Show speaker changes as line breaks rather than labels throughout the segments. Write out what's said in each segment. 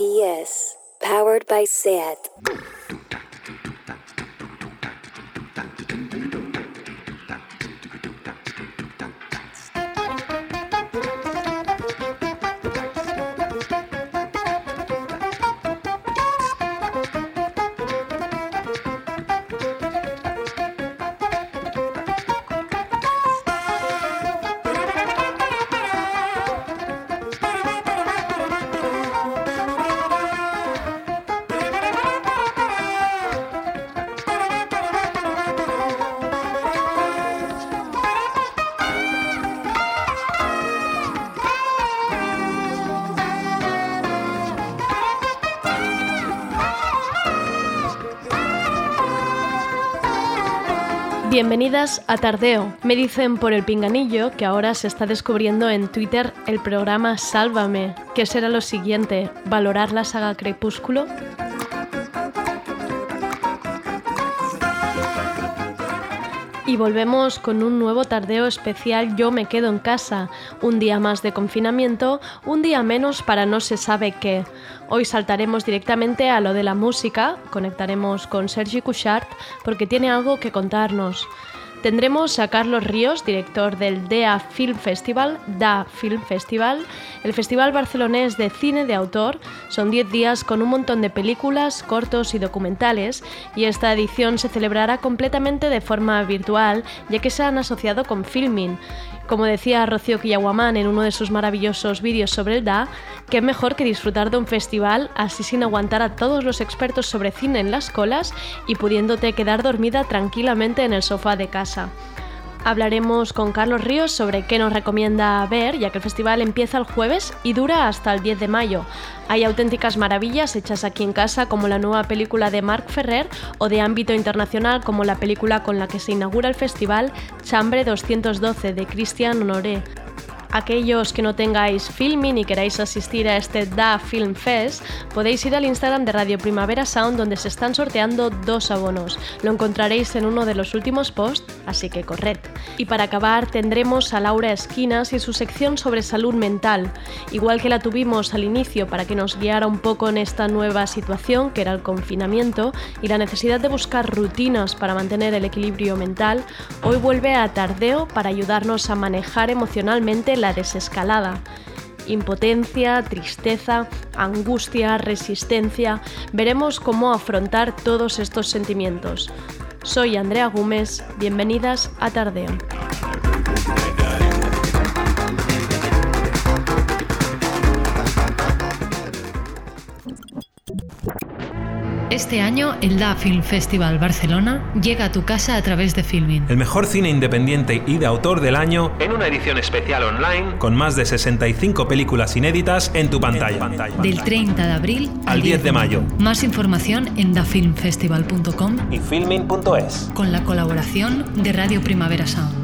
RPS, powered by SAT.
Bienvenidas a Tardeo. Me dicen por el pinganillo que ahora se está descubriendo en Twitter el programa Sálvame. ¿Qué será lo siguiente? ¿Valorar la saga Crepúsculo? Y volvemos con un nuevo tardeo especial Yo me quedo en casa. Un día más de confinamiento, un día menos para no se sabe qué. Hoy saltaremos directamente a lo de la música, conectaremos con Sergi Couchard porque tiene algo que contarnos. Tendremos a Carlos Ríos, director del DEA Film Festival, DA Film Festival, el festival barcelonés de cine de autor. Son 10 días con un montón de películas, cortos y documentales, y esta edición se celebrará completamente de forma virtual, ya que se han asociado con Filming. Como decía Rocío Quillaguamán en uno de sus maravillosos vídeos sobre el DA, qué mejor que disfrutar de un festival así sin aguantar a todos los expertos sobre cine en las colas y pudiéndote quedar dormida tranquilamente en el sofá de casa. Hablaremos con Carlos Ríos sobre qué nos recomienda ver, ya que el festival empieza el jueves y dura hasta el 10 de mayo. Hay auténticas maravillas hechas aquí en casa, como la nueva película de Marc Ferrer, o de ámbito internacional, como la película con la que se inaugura el festival Chambre 212 de Christian Honoré aquellos que no tengáis filming y queráis asistir a este Da Film Fest, podéis ir al Instagram de Radio Primavera Sound donde se están sorteando dos abonos. Lo encontraréis en uno de los últimos posts, así que corred. Y para acabar tendremos a Laura Esquinas y su sección sobre salud mental, igual que la tuvimos al inicio para que nos guiara un poco en esta nueva situación que era el confinamiento y la necesidad de buscar rutinas para mantener el equilibrio mental, hoy vuelve a Tardeo para ayudarnos a manejar emocionalmente la desescalada. Impotencia, tristeza, angustia, resistencia. Veremos cómo afrontar todos estos sentimientos. Soy Andrea Gómez, bienvenidas a Tardeo.
Este año, el Da Film Festival Barcelona llega a tu casa a través de Filmin.
El mejor cine independiente y de autor del año en una edición especial online con más de 65 películas inéditas en tu pantalla.
Del 30 de abril
al 10 de mayo.
Más información en dafilmfestival.com
y filmin.es.
Con la colaboración de Radio Primavera Sound.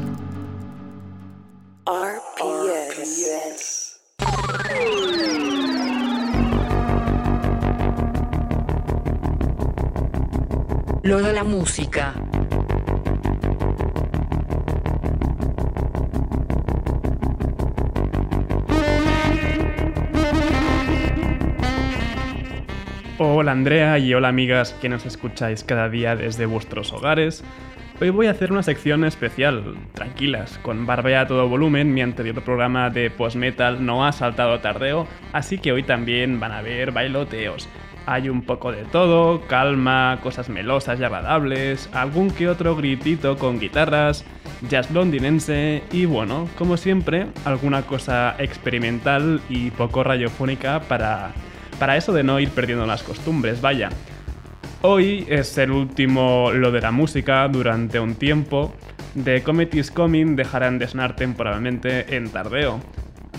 Lo de la música.
Hola Andrea y hola amigas que nos escucháis cada día desde vuestros hogares. Hoy voy a hacer una sección especial, tranquilas, con Barbea a todo volumen. Mi anterior programa de post-metal no ha saltado tardeo, así que hoy también van a ver bailoteos. Hay un poco de todo, calma, cosas melosas y agradables, algún que otro gritito con guitarras, jazz londinense y bueno, como siempre, alguna cosa experimental y poco radiofónica para, para eso de no ir perdiendo las costumbres, vaya. Hoy es el último lo de la música durante un tiempo. The Comet is Coming dejarán de sonar temporalmente en tardeo.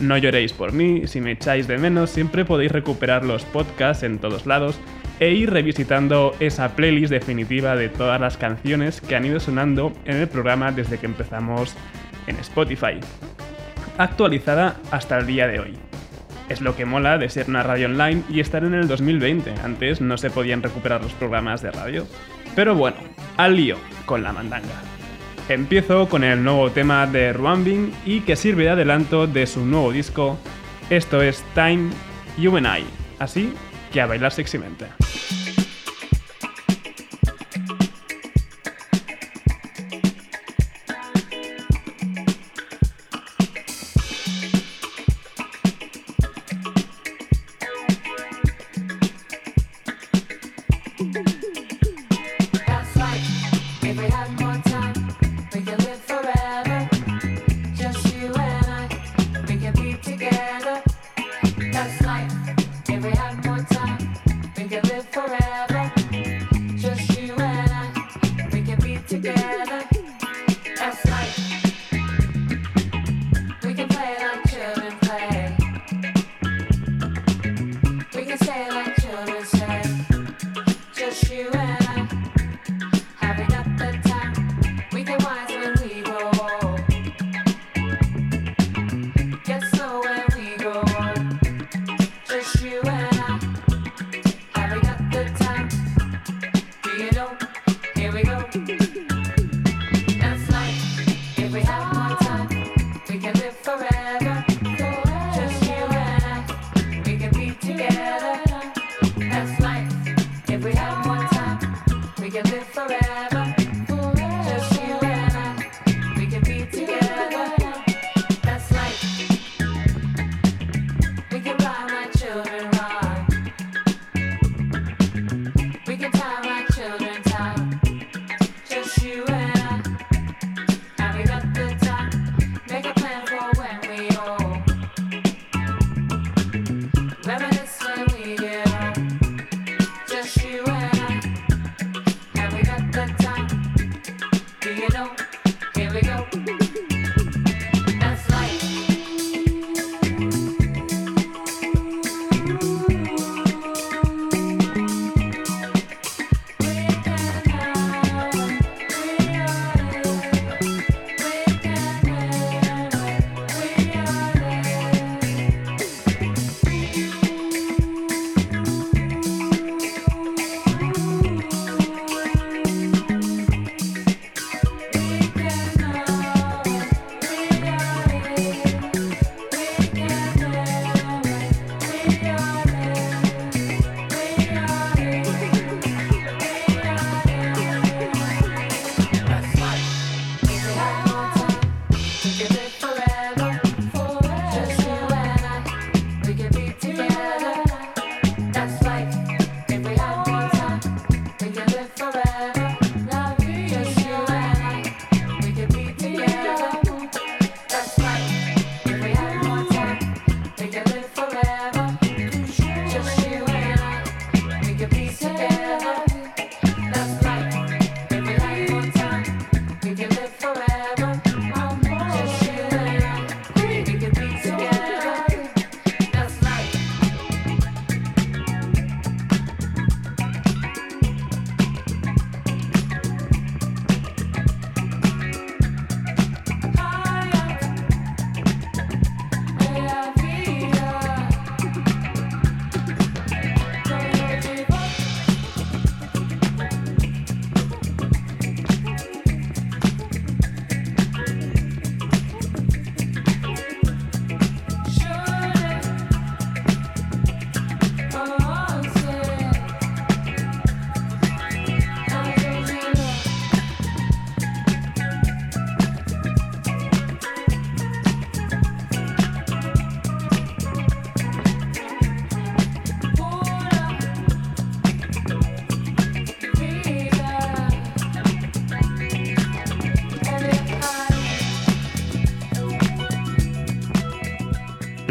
No lloréis por mí, si me echáis de menos siempre podéis recuperar los podcasts en todos lados e ir revisitando esa playlist definitiva de todas las canciones que han ido sonando en el programa desde que empezamos en Spotify, actualizada hasta el día de hoy. Es lo que mola de ser una radio online y estar en el 2020, antes no se podían recuperar los programas de radio. Pero bueno, al lío con la mandanga. Empiezo con el nuevo tema de Ruambing y que sirve de adelanto de su nuevo disco. Esto es Time, You and I. Así
que a bailar sexymente.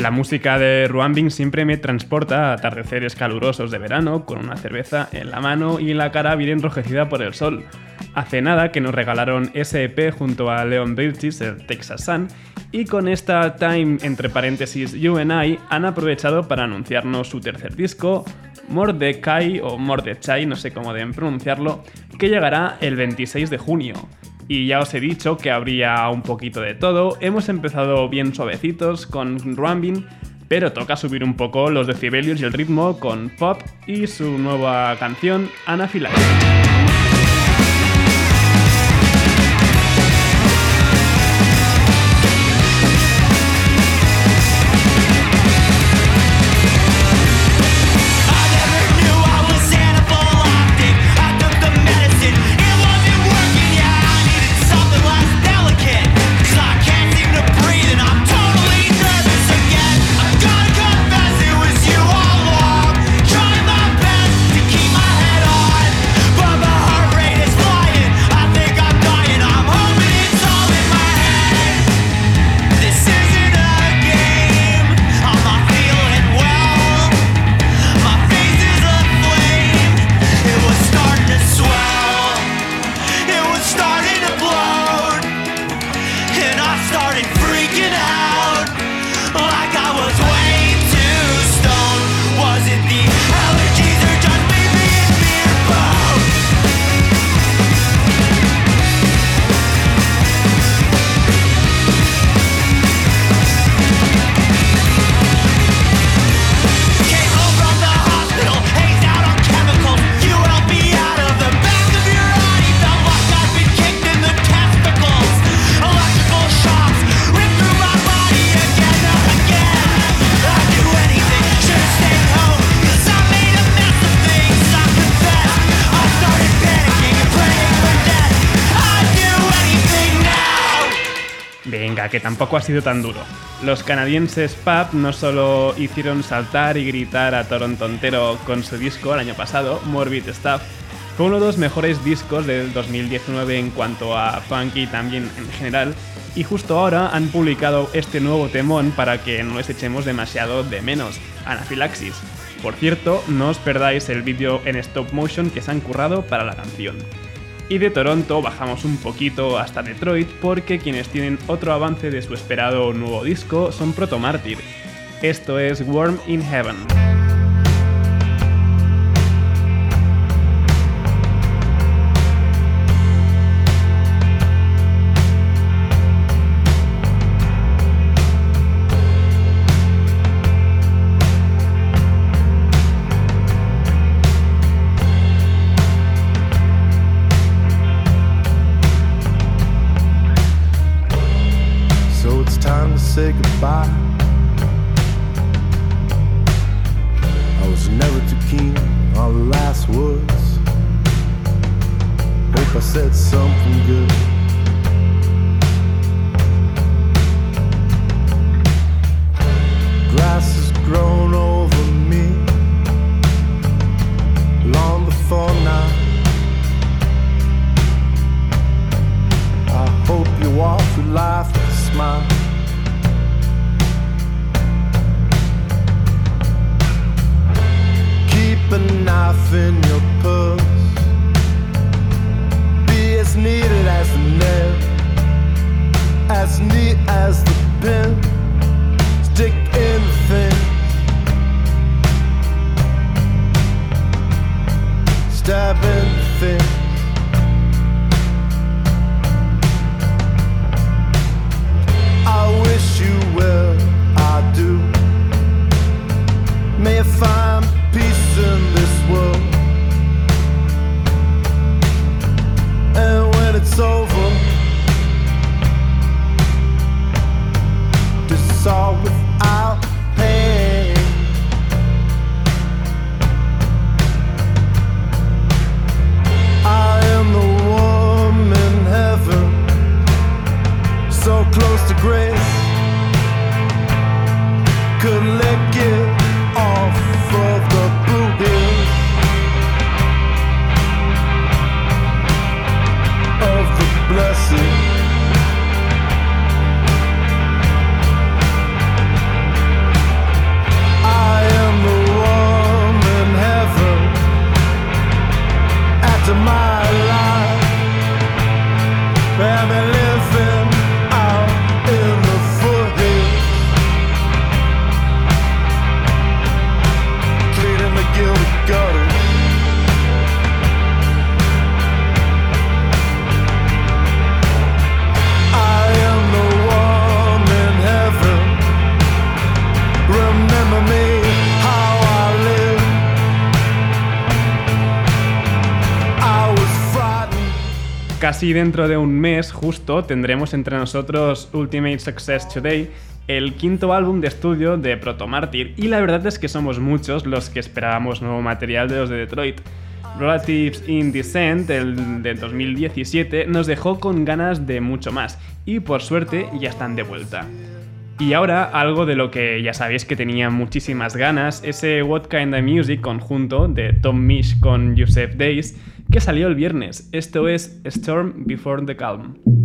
La música de Ruambing siempre me transporta a atardeceres calurosos de verano, con una cerveza en la mano y la cara bien enrojecida por el sol. Hace nada que nos regalaron SP junto a Leon Bridges, el Texas Sun, y con esta Time entre paréntesis You and I han aprovechado para anunciarnos su tercer disco, Mordecai o Mordechai, no sé cómo deben pronunciarlo, que llegará el 26 de junio. Y ya os he dicho que habría un poquito de todo. Hemos empezado bien suavecitos con Ruambin, pero toca subir un poco los decibelios y el ritmo con Pop y su nueva canción Anafilaxis.
Tampoco ha sido tan duro. Los canadienses Pub no solo hicieron saltar y gritar a Toronto entero con su disco el año pasado, Morbid Stuff, fue uno de los mejores discos del 2019 en cuanto a funky también en general, y justo ahora han publicado este nuevo temón para que no les echemos demasiado de menos, Anafilaxis. Por cierto, no os perdáis el vídeo en stop motion que se han currado para la canción. Y de Toronto bajamos un poquito hasta Detroit porque quienes tienen otro avance de su esperado nuevo disco son Proto Martyr. Esto es Worm in Heaven. Casi dentro de un mes justo tendremos entre nosotros Ultimate Success Today, el quinto álbum de estudio de Proto Martyr, y la verdad es que somos muchos los que esperábamos nuevo material de los de Detroit. Relatives in Descent, el de 2017, nos dejó con ganas de mucho más, y por suerte ya están de vuelta. Y ahora algo de lo que ya sabéis que tenía muchísimas ganas, ese What Kind of Music conjunto de Tom Misch con Joseph Days, que salió el viernes. Esto es Storm Before the Calm.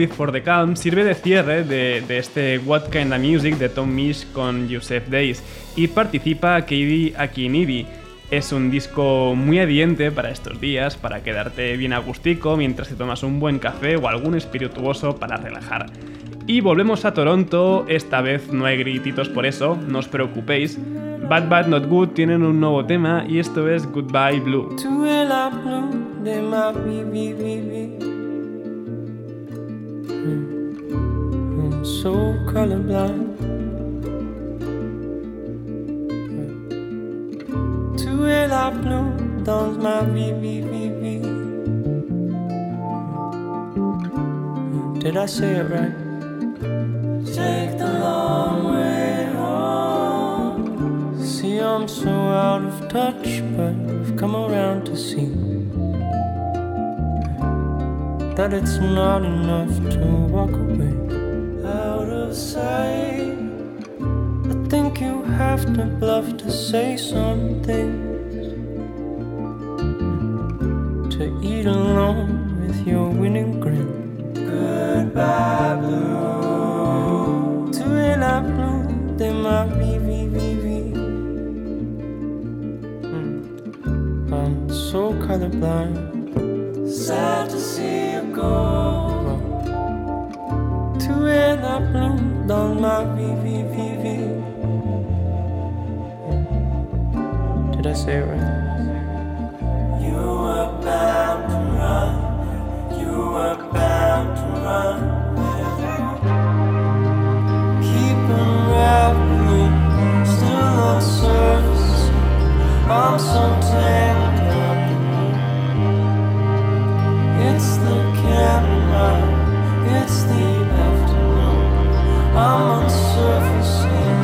Before the Calm sirve de cierre de, este What Kinda Music de Tom Misch con Joseph Days y participa Katie Akinibi. Es un disco muy adiente para estos días, para quedarte bien agustico mientras te tomas un buen café o algún espirituoso para relajar. Y volvemos a Toronto, esta vez no hay grititos por eso, no os preocupéis. Bad Bad Not Good tienen un nuevo tema y esto es Goodbye Blue. Hmm. Hmm. so colorblind. Two light blue dawns my V V V V. Did I say it right? Take the long way home. See, I'm so out of touch, but I've come around to see that it's not enough to walk away out of sight. I think you have to bluff to say something. To eat alone with your winning grin. Goodbye, blue. To in a blue, they might be, be, be, be. Mm. I'm so colorblind. Sad to see you go when I bloomed on my VVVV. Did I say it right? You were bound to run. You were bound to run. camera. It's the afternoon. I'm on surface.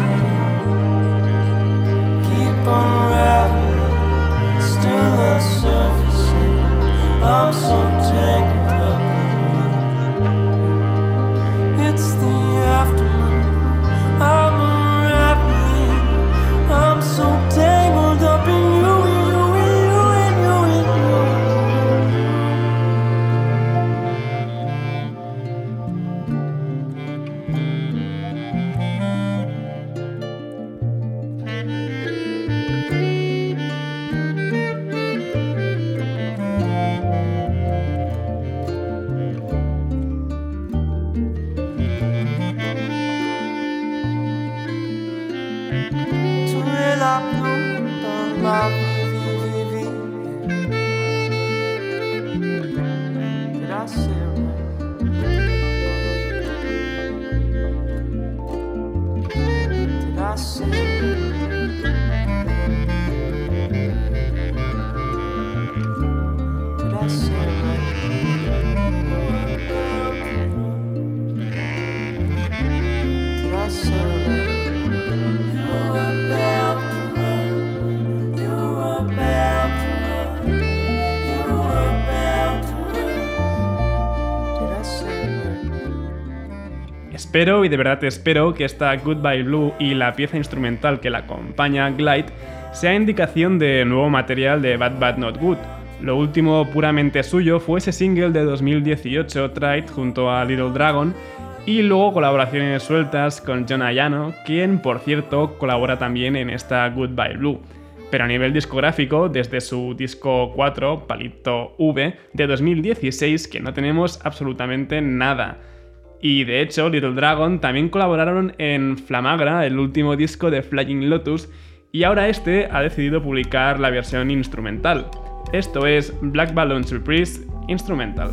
Espero y de verdad espero que esta Goodbye Blue y la pieza instrumental que la acompaña, Glide, sea indicación de nuevo material de Bad Bad Not Good. Lo último puramente suyo fue ese single de 2018, Tried, junto a Little Dragon, y luego colaboraciones sueltas con John Ayano, quien por cierto colabora también en esta Goodbye Blue. Pero a nivel discográfico, desde su disco 4, Palito V, de 2016, que no tenemos absolutamente nada. Y de hecho, Little Dragon también colaboraron en Flamagra, el último disco de Flying Lotus, y ahora este ha decidido publicar la versión instrumental. Esto es Black Balloon Surprise Instrumental.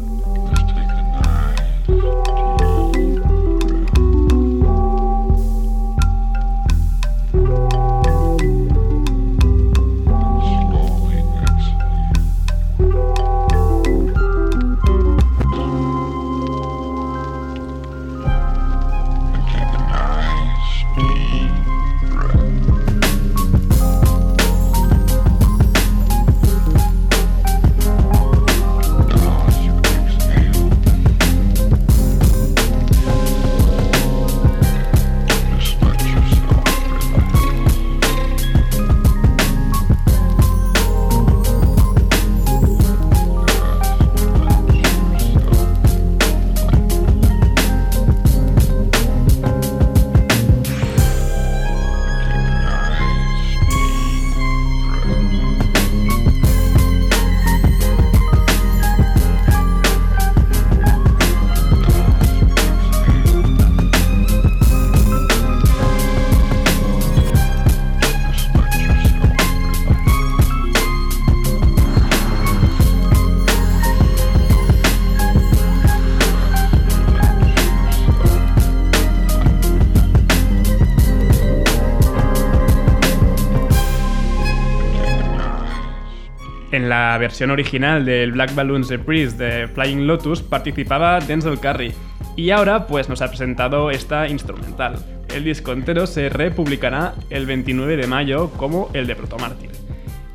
La versión original del Black Balloons Reprise de Flying Lotus participaba Denzel Curry y ahora pues nos ha presentado esta instrumental. El disco entero se republicará el 29 de mayo como el de Protomártir.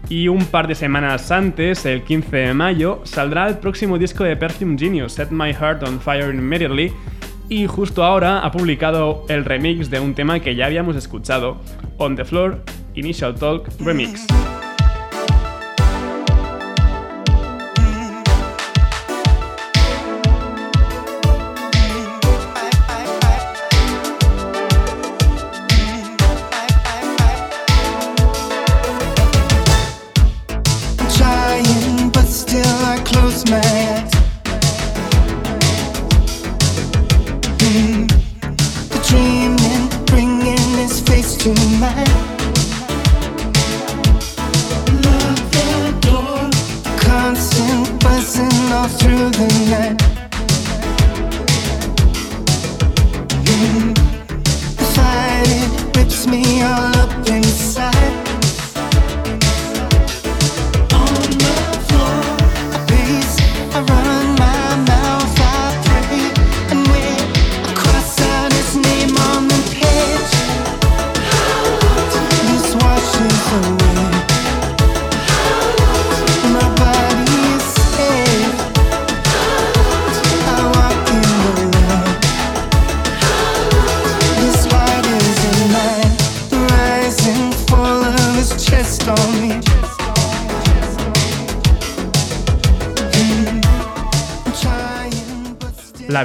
Y un par de semanas antes, el 15 de mayo, saldrá el próximo disco de Perfume Genius, Set My Heart on Fire Immediately, y justo ahora ha publicado el remix de un tema que ya habíamos escuchado, On the Floor, Initial Talk Remix.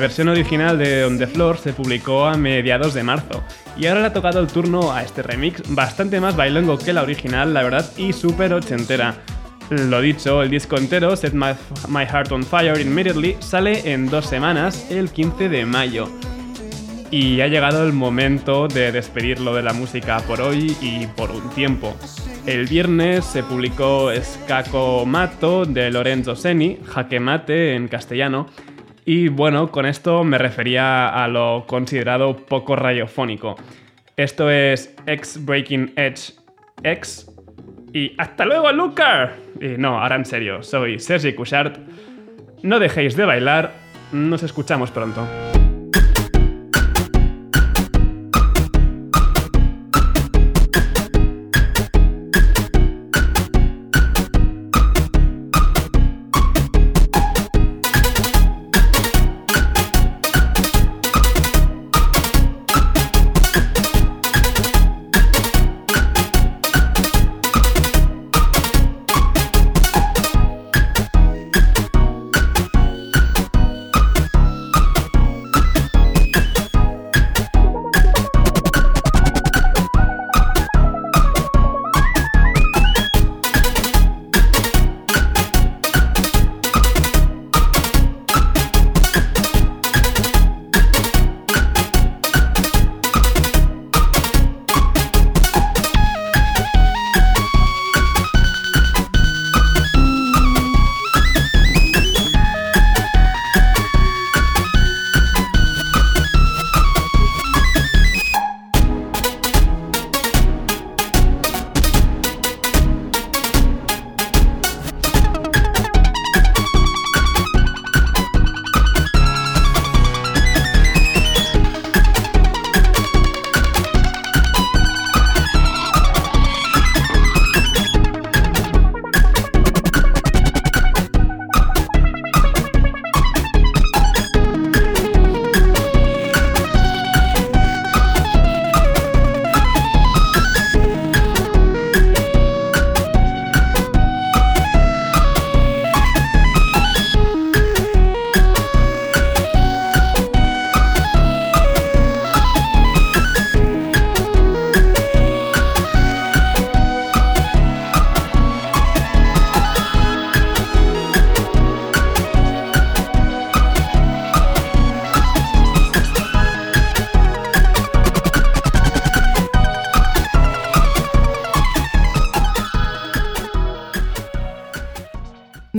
Versión original de On the Floor se publicó a mediados de marzo y ahora le ha tocado el turno a este remix bastante más bailongo que la original, la verdad, y súper ochentera. Lo dicho, el disco entero, Set My, Heart on Fire Immediately, sale en dos semanas, el 15 de mayo. Y ha llegado el momento de despedirlo de la música por hoy y por un tiempo. El viernes se publicó Scacco Mato de Lorenzo Seni, Jaque Mate en castellano, y bueno, con esto me refería a lo considerado poco radiofónico. Esto es X Breaking Edge X. Y hasta luego, Lucar. Y no, ahora en serio, soy Sergi Couchard. No dejéis de bailar. Nos escuchamos pronto.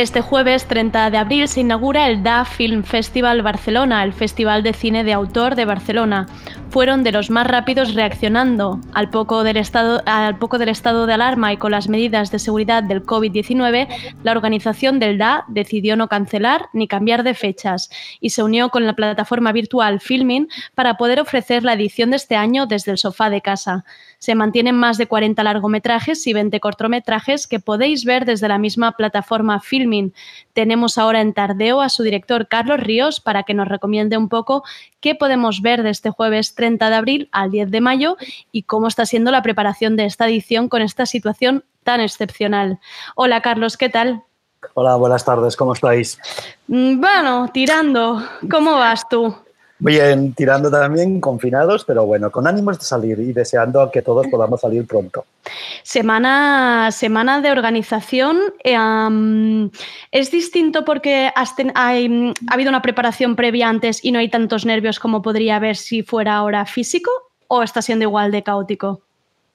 Este jueves 30 de abril se inaugura el DA Film Festival Barcelona, el Festival de Cine de Autor de Barcelona. Fueron de los más rápidos reaccionando al poco del estado, al poco del estado de alarma y con las medidas de seguridad del COVID-19, la organización del DA decidió no cancelar ni cambiar de fechas y se unió con la plataforma virtual Filming para poder ofrecer la edición de este año desde el sofá de casa. Se mantienen más de 40 largometrajes y 20 cortometrajes que podéis ver desde la misma plataforma Filming. Tenemos ahora en Tardeo a su director Carlos Ríos para que nos recomiende un poco qué podemos ver de este jueves 30 de abril al 10 de mayo y cómo está siendo la preparación de esta edición con esta situación tan excepcional. Hola Carlos, ¿qué tal?
Hola, buenas tardes, ¿cómo estáis?
Mm, Bueno, tirando. ¿Cómo vas tú?
Bien, tirando también, confinados, pero bueno, con ánimos de salir y deseando que todos podamos salir pronto.
Semana, semana de organización. am, ¿Es distinto porque has ten- ha habido una preparación previa antes y no hay tantos nervios como podría haber si fuera ahora físico? ¿O está siendo igual de caótico?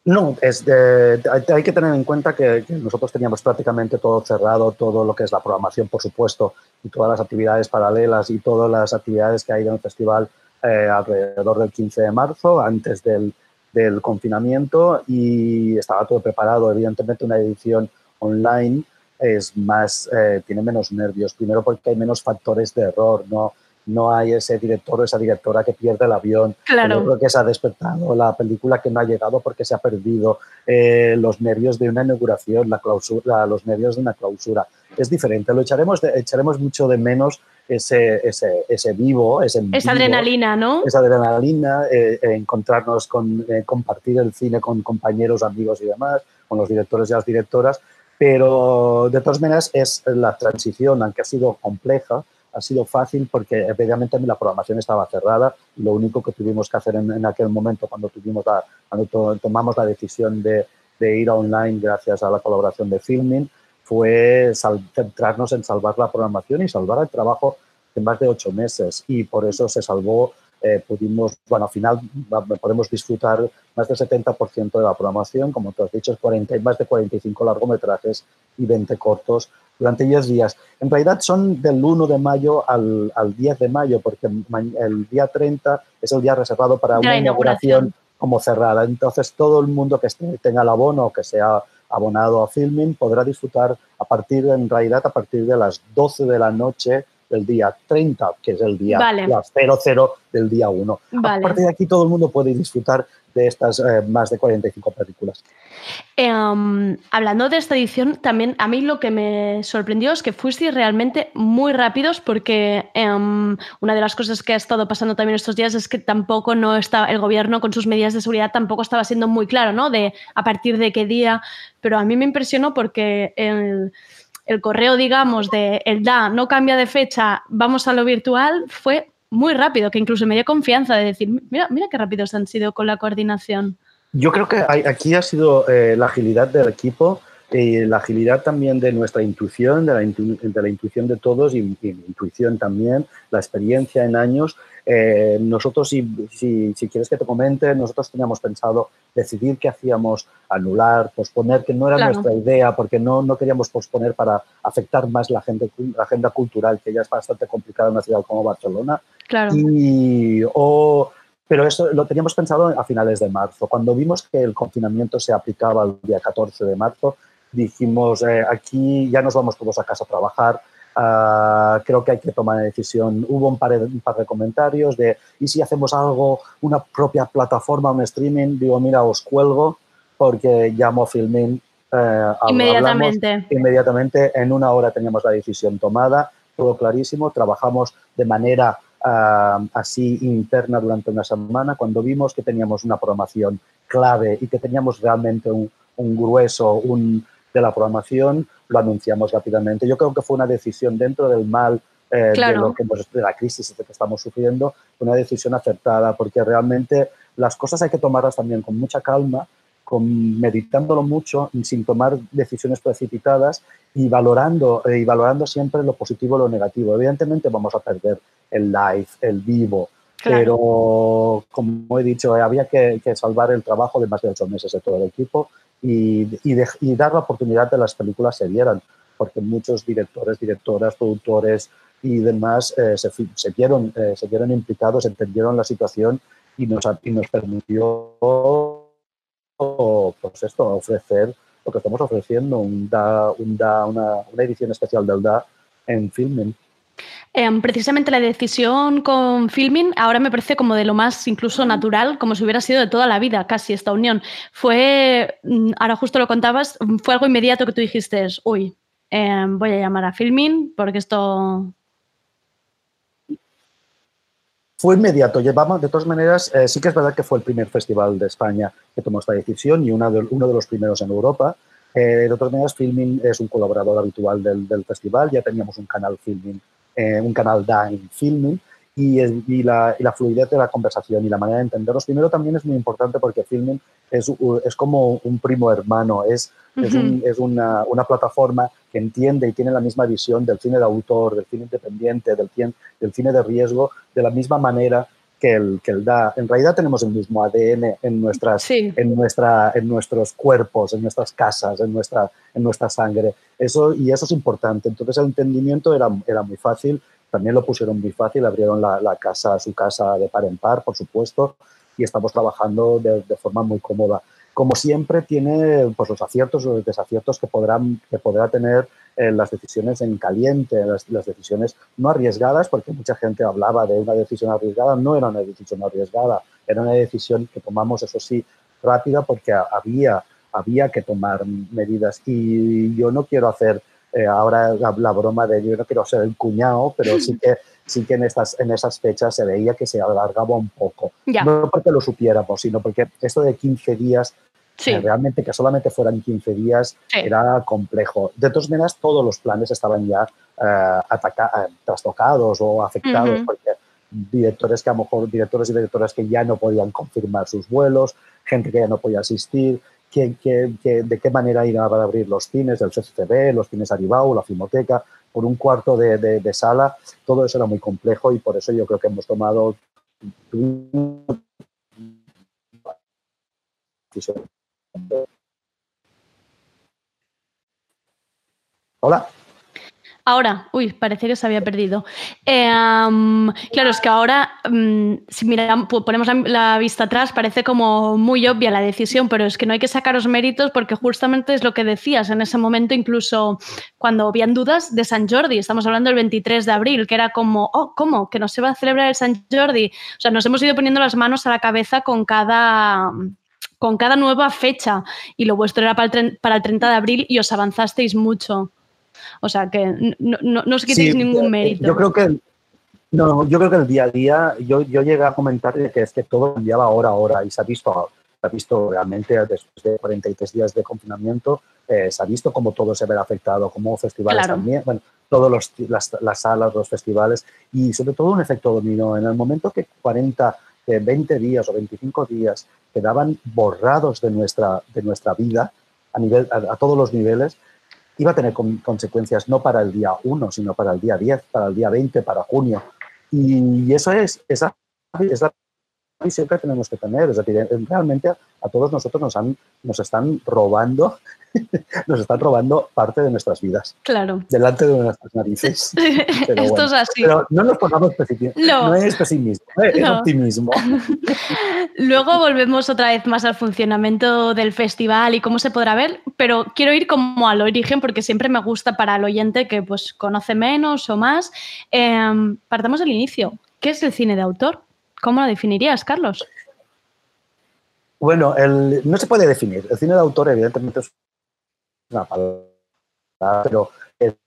No, es de- hay que tener en cuenta que, que nosotros teníamos prácticamente todo cerrado, todo lo que es la programación, por supuesto, y todas las actividades paralelas y todas las actividades que hay en el festival eh, alrededor del 15 de marzo, antes del, del confinamiento, y estaba todo preparado. Evidentemente, una edición online es más, eh, tiene menos nervios, primero porque hay menos factores de error, no, no hay ese director o esa directora que pierde el avión,
Claro.
el otro que se ha despertado, la película que no ha llegado porque se ha perdido, eh, los nervios de una inauguración, la clausura, los nervios de una clausura. Es diferente, lo echaremos, de- echaremos mucho de menos ese, ese, ese vivo, ese
Esa
vivo,
adrenalina, ¿no?
esa adrenalina, eh, eh, encontrarnos con, eh, compartir el cine con compañeros, amigos y demás, con los directores y las directoras, pero de todas maneras es la transición, aunque ha sido compleja, ha sido fácil porque evidentemente la programación estaba cerrada. Y lo único que tuvimos que hacer en, en aquel momento cuando, tuvimos la, cuando to- tomamos la decisión de, de ir online gracias a la colaboración de Filming fue sal- centrarnos en salvar la programación y salvar el trabajo de más de ocho meses. Y por eso se salvó, eh, pudimos, bueno, al final podemos disfrutar más del 70% de la programación, como tú has dicho, es 40, más de 45 largometrajes y 20 cortos durante 10 días. En realidad son del 1 de mayo al, al 10 de mayo, porque el día 30 es el día reservado para una
inauguración.
como cerrada. Entonces todo el mundo que tenga el abono o que sea abonado a Filming podrá disfrutar a partir, en realidad, a partir de las 12 de la noche del día 30, que es el día
Vale.
las 00 del día 1.
Vale.
A partir de aquí todo el mundo puede disfrutar de estas eh, más de 45 películas.
Em, hablando de esta edición, también a mí lo que me sorprendió es que fuisteis realmente muy rápidos porque em, una de las cosas que ha estado pasando también estos días es que tampoco no está el gobierno con sus medidas de seguridad tampoco estaba siendo muy claro, ¿no? De a partir de qué día, pero a mí me impresionó porque el, el correo, digamos, de el da no cambia de fecha, vamos a lo virtual, fue muy rápido, que incluso me dio confianza de decir, mira, mira qué rápidos han sido con la coordinación.
Yo creo que aquí ha sido eh, la agilidad del equipo y la agilidad también de nuestra intuición, de la, intu- de la intuición de todos y, y intuición también, la experiencia en años. Eh, nosotros, si, si, si quieres que te comente, nosotros teníamos pensado decidir qué hacíamos, anular, posponer, que no era
Claro.
nuestra idea, porque no, no queríamos posponer para afectar más la, gente, la agenda cultural, que ya es bastante complicada en una ciudad como Barcelona.
Claro.
Y, o- pero eso lo teníamos pensado a finales de marzo. Cuando vimos que el confinamiento se aplicaba el día 14 de marzo, dijimos, eh, aquí ya nos vamos todos a casa a trabajar, ah, creo que hay que tomar una decisión. Hubo un par, de, un par de comentarios de, ¿y si hacemos algo, una propia plataforma, un streaming? Digo, mira, os cuelgo porque llamo Filmin. eh, hablamos,
Inmediatamente.
inmediatamente, en una hora teníamos la decisión tomada, todo clarísimo, trabajamos de manera ah, así interna durante una semana, cuando vimos que teníamos una programación clave y que teníamos realmente un, un grueso un, de la programación, lo anunciamos rápidamente. Yo creo que fue una decisión dentro del mal eh,
Claro.
de, lo que hemos- de la crisis que estamos sufriendo, una decisión acertada, porque realmente las cosas hay que tomarlas también con mucha calma con meditándolo mucho, sin tomar decisiones precipitadas y valorando, eh, y valorando siempre lo positivo y lo negativo. Evidentemente vamos a perder el live, el vivo, pero como he dicho, había que, salvar el trabajo de más de ocho meses de todo el equipo y, y, dar la oportunidad de las películas se vieran, porque muchos directores, directoras, productores y demás eh, se, se, vieron, eh, se vieron implicados, entendieron la situación y nos, y nos permitió pues esto, ofrecer lo que estamos ofreciendo, un da, un da, una, una, edición especial del DA en filming.
Em, precisamente la decisión con filming ahora me parece como de lo más incluso natural, como si hubiera sido de toda la vida casi esta unión. Fue, mm, ahora justo lo contabas, fue algo inmediato que tú dijiste, uy, em, voy a llamar a filming porque esto
fue inmediato. Llevamos, de todas maneras, eh, sí que es verdad que fue el primer festival de España que tomó esta decisión y uno de los primeros en Europa. Eh, de todas maneras, Filming es un colaborador habitual del, del festival. Ya teníamos un canal Filming, eh, un canal Dine Filming y, y, la, y, la, fluidez de la conversación y la manera de entendernos. Primero también es muy importante porque Filming es, es como un primo hermano, es, es, un, es una, una, plataforma que entiende y tiene la misma visión del cine de autor, del cine independiente, del, del cine de riesgo, de la misma manera que el, que el da. En realidad tenemos el mismo ADN en, nuestras, en, nuestra, en nuestros cuerpos, en nuestras casas, en nuestra, en nuestra sangre. Eso, y eso es importante. Entonces el entendimiento era, era muy fácil también lo pusieron muy fácil, abrieron la, casa, su casa de par en par, por supuesto, y estamos trabajando de, forma muy cómoda. Como siempre, tiene pues, los aciertos y los desaciertos que, podrán, que podrá tener eh, las decisiones en caliente, las, las, decisiones no arriesgadas, porque mucha gente hablaba de una decisión arriesgada, no era una decisión arriesgada, era una decisión que tomamos, eso sí, rápida porque había, había que tomar medidas. Y yo no quiero hacer eh, ahora la, broma de yo no quiero ser el cuñado, pero sí que, sí que en, estas, en esas fechas se veía que se alargaba un poco. No porque lo supiéramos, sino porque esto de 15 días, eh, realmente que solamente fueran 15 días, era complejo. De todas maneras, todos los planes estaban ya eh, trastocados o afectados, porque directores que a lo mejor, directores y directoras que ya no podían confirmar sus vuelos, gente que ya no podía asistir, de qué manera irán a abrir los cines del CCTV, los cines Aribau, la Filmoteca, por un cuarto de, sala. Todo eso era muy complejo y por eso yo creo que hemos tomado Hola.
Ahora, uy, parece que se había perdido. Em, claro, es que ahora, mm, si miramos, ponemos la, vista atrás, parece como muy obvia la decisión, pero es que no hay que sacaros méritos porque justamente es lo que decías en ese momento, incluso cuando habían dudas de San Jordi, estamos hablando del 23 de abril, que era como, oh, ¿cómo? ¿Que no se va a celebrar el San Jordi? O sea, nos hemos ido poniendo las manos a la cabeza con cada con cada nueva fecha y lo vuestro era para el, para el 30 de abril y os avanzasteis mucho. O sea, que no, no, no os quitéis ningún mérito.
Yo creo que no, yo creo que el día a día, yo, yo llegué a comentar que es que todo cambiaba hora a hora y se ha visto, se ha visto realmente después de 43 días de confinamiento, eh, se ha visto cómo todo se ve afectado, como festivales también, bueno, todas las, las, salas, los festivales y sobre todo un efecto dominó. En el momento que 40, 20 días o 25 días quedaban borrados de nuestra, de nuestra vida a, nivel, a todos los niveles, iba a tener consecuencias no para el día 1, sino para el día 10, para el día 20, para junio. Y eso es, esa es la visión que tenemos que tener. Es decir, realmente a todos nosotros nos, han, nos están robando nos están robando parte de nuestras vidas.
Claro.
Delante de nuestras narices.
Esto es así.
Pero no nos pongamos pesimismo. No. no es pesimismo, ¿eh? es optimismo.
Luego volvemos otra vez más al funcionamiento del festival y cómo se podrá ver, pero quiero ir como al origen porque siempre me gusta para el oyente que pues conoce menos o más. Em, partamos del inicio. ¿Qué es el cine de autor? ¿Cómo lo definirías, Carlos?
Bueno, el, no se puede definir. El cine de autor, evidentemente, es una palabra, pero el,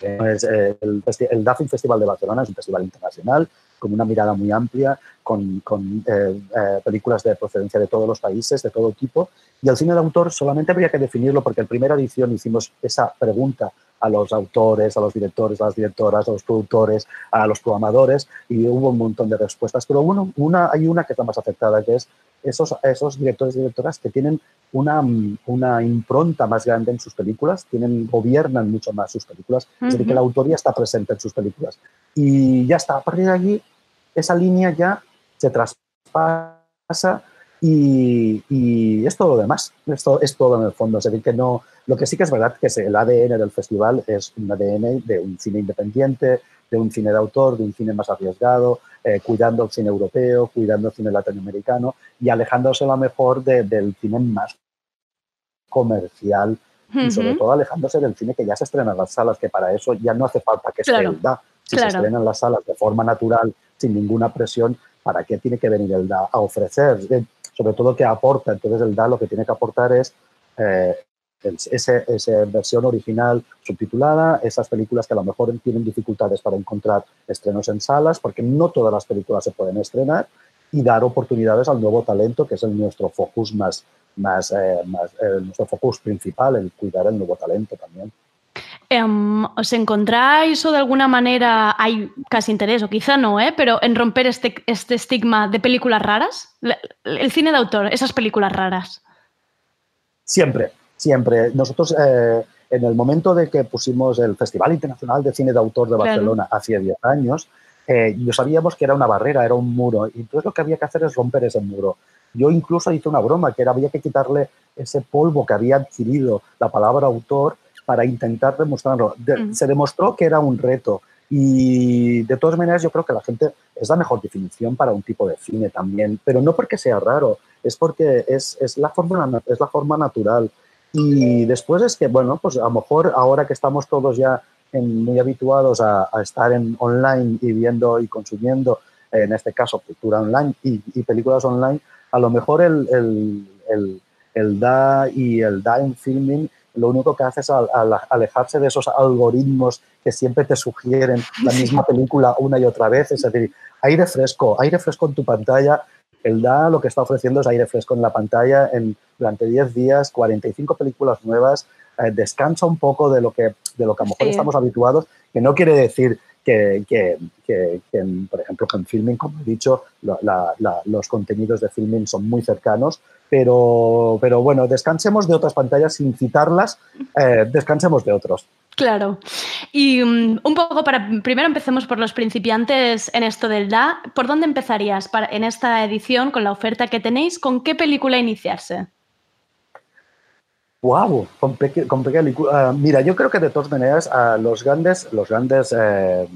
el, el DAFIN Festival de Barcelona es un festival internacional con una mirada muy amplia, con, con eh, eh, películas de procedencia de todos los países, de todo tipo. Y el cine de autor solamente habría que definirlo porque en primera edición hicimos esa pregunta a los autores, a los directores, a las directoras, a los productores, a los programadores y hubo un montón de respuestas. Pero uno, una, hay una que está más afectada, que es esos, esos directores y directoras que tienen una, una, impronta más grande en sus películas, tienen, gobiernan mucho más sus películas, es decir, que la autoría está presente en sus películas. Y ya está, a partir de allí, esa línea ya se traspasa y, y, es todo lo demás, esto es todo en el fondo. Es decir, que no, lo que sí que es verdad que el ADN del festival es un ADN de un cine independiente, de un cine de autor, de un cine más arriesgado, eh, cuidando el cine europeo, cuidando el cine latinoamericano y alejándose a lo mejor del cine más comercial y sobre todo alejándose del cine que ya se estrena en las salas, que para eso ya no hace falta que esté el DA. Si se estrena en las salas de forma natural, sin ninguna presión, ¿para qué tiene que venir el DA a ofrecer? Sobre todo que aporta. Entonces el DA lo que tiene que aportar es eh, esa versión original subtitulada, esas películas que a lo mejor tienen dificultades para encontrar estrenos en salas, porque no todas las películas se pueden estrenar, y dar oportunidades al nuevo talento, que es nuestro focus más, más, eh, más eh, nuestro focus principal, el cuidar el nuevo talento también.
Um, ¿Os encontráis o de alguna manera hay casi interés, o quizá no, ¿eh? pero en romper este, este estigma de películas raras? El cine de autor, esas películas raras.
Siempre, siempre. Nosotros, eh, en el momento de que pusimos el Festival Internacional de Cine de Autor de Barcelona hace 10 años, eh, yo sabíamos que era una barrera, era un muro, y entonces lo que había que hacer es romper ese muro. Yo incluso hice una broma, que era había que quitarle ese polvo que había adquirido la palabra autor para intentar demostrarlo. Se demostró que era un reto y de todas maneras yo creo que la gente es la mejor definición para un tipo de cine también, pero no porque sea raro, es porque es, es, la, forma, es la forma natural. Y después es que, bueno, pues a lo mejor ahora que estamos todos ya muy habituados a, estar en online y viendo y consumiendo, en este caso, cultura online y, películas online, a lo mejor el, el, el, el DA y el DA en filming lo único que hace es alejarse de esos algoritmos que siempre te sugieren la misma película una y otra vez. Es decir, aire fresco, aire fresco en tu pantalla. El DA lo que está ofreciendo es aire fresco en la pantalla en, durante 10 días, 45 películas nuevas. Eh, descansa un poco de lo que, de lo que a lo mejor estamos habituados, que no quiere decir que, que, que, por ejemplo, con filming, como he dicho, los contenidos de filming son muy cercanos, pero, pero bueno, descansemos de otras pantallas sin citarlas, eh, descansemos de otros.
Claro. Y um, un poco para, primero empecemos por los principiantes en esto del DA. ¿Por dónde empezarías para, en esta edición con la oferta que tenéis? ¿Con qué película iniciarse?
Wow, con, uh, mira, yo creo que de todas maneras uh, los grandes, los grandes eh,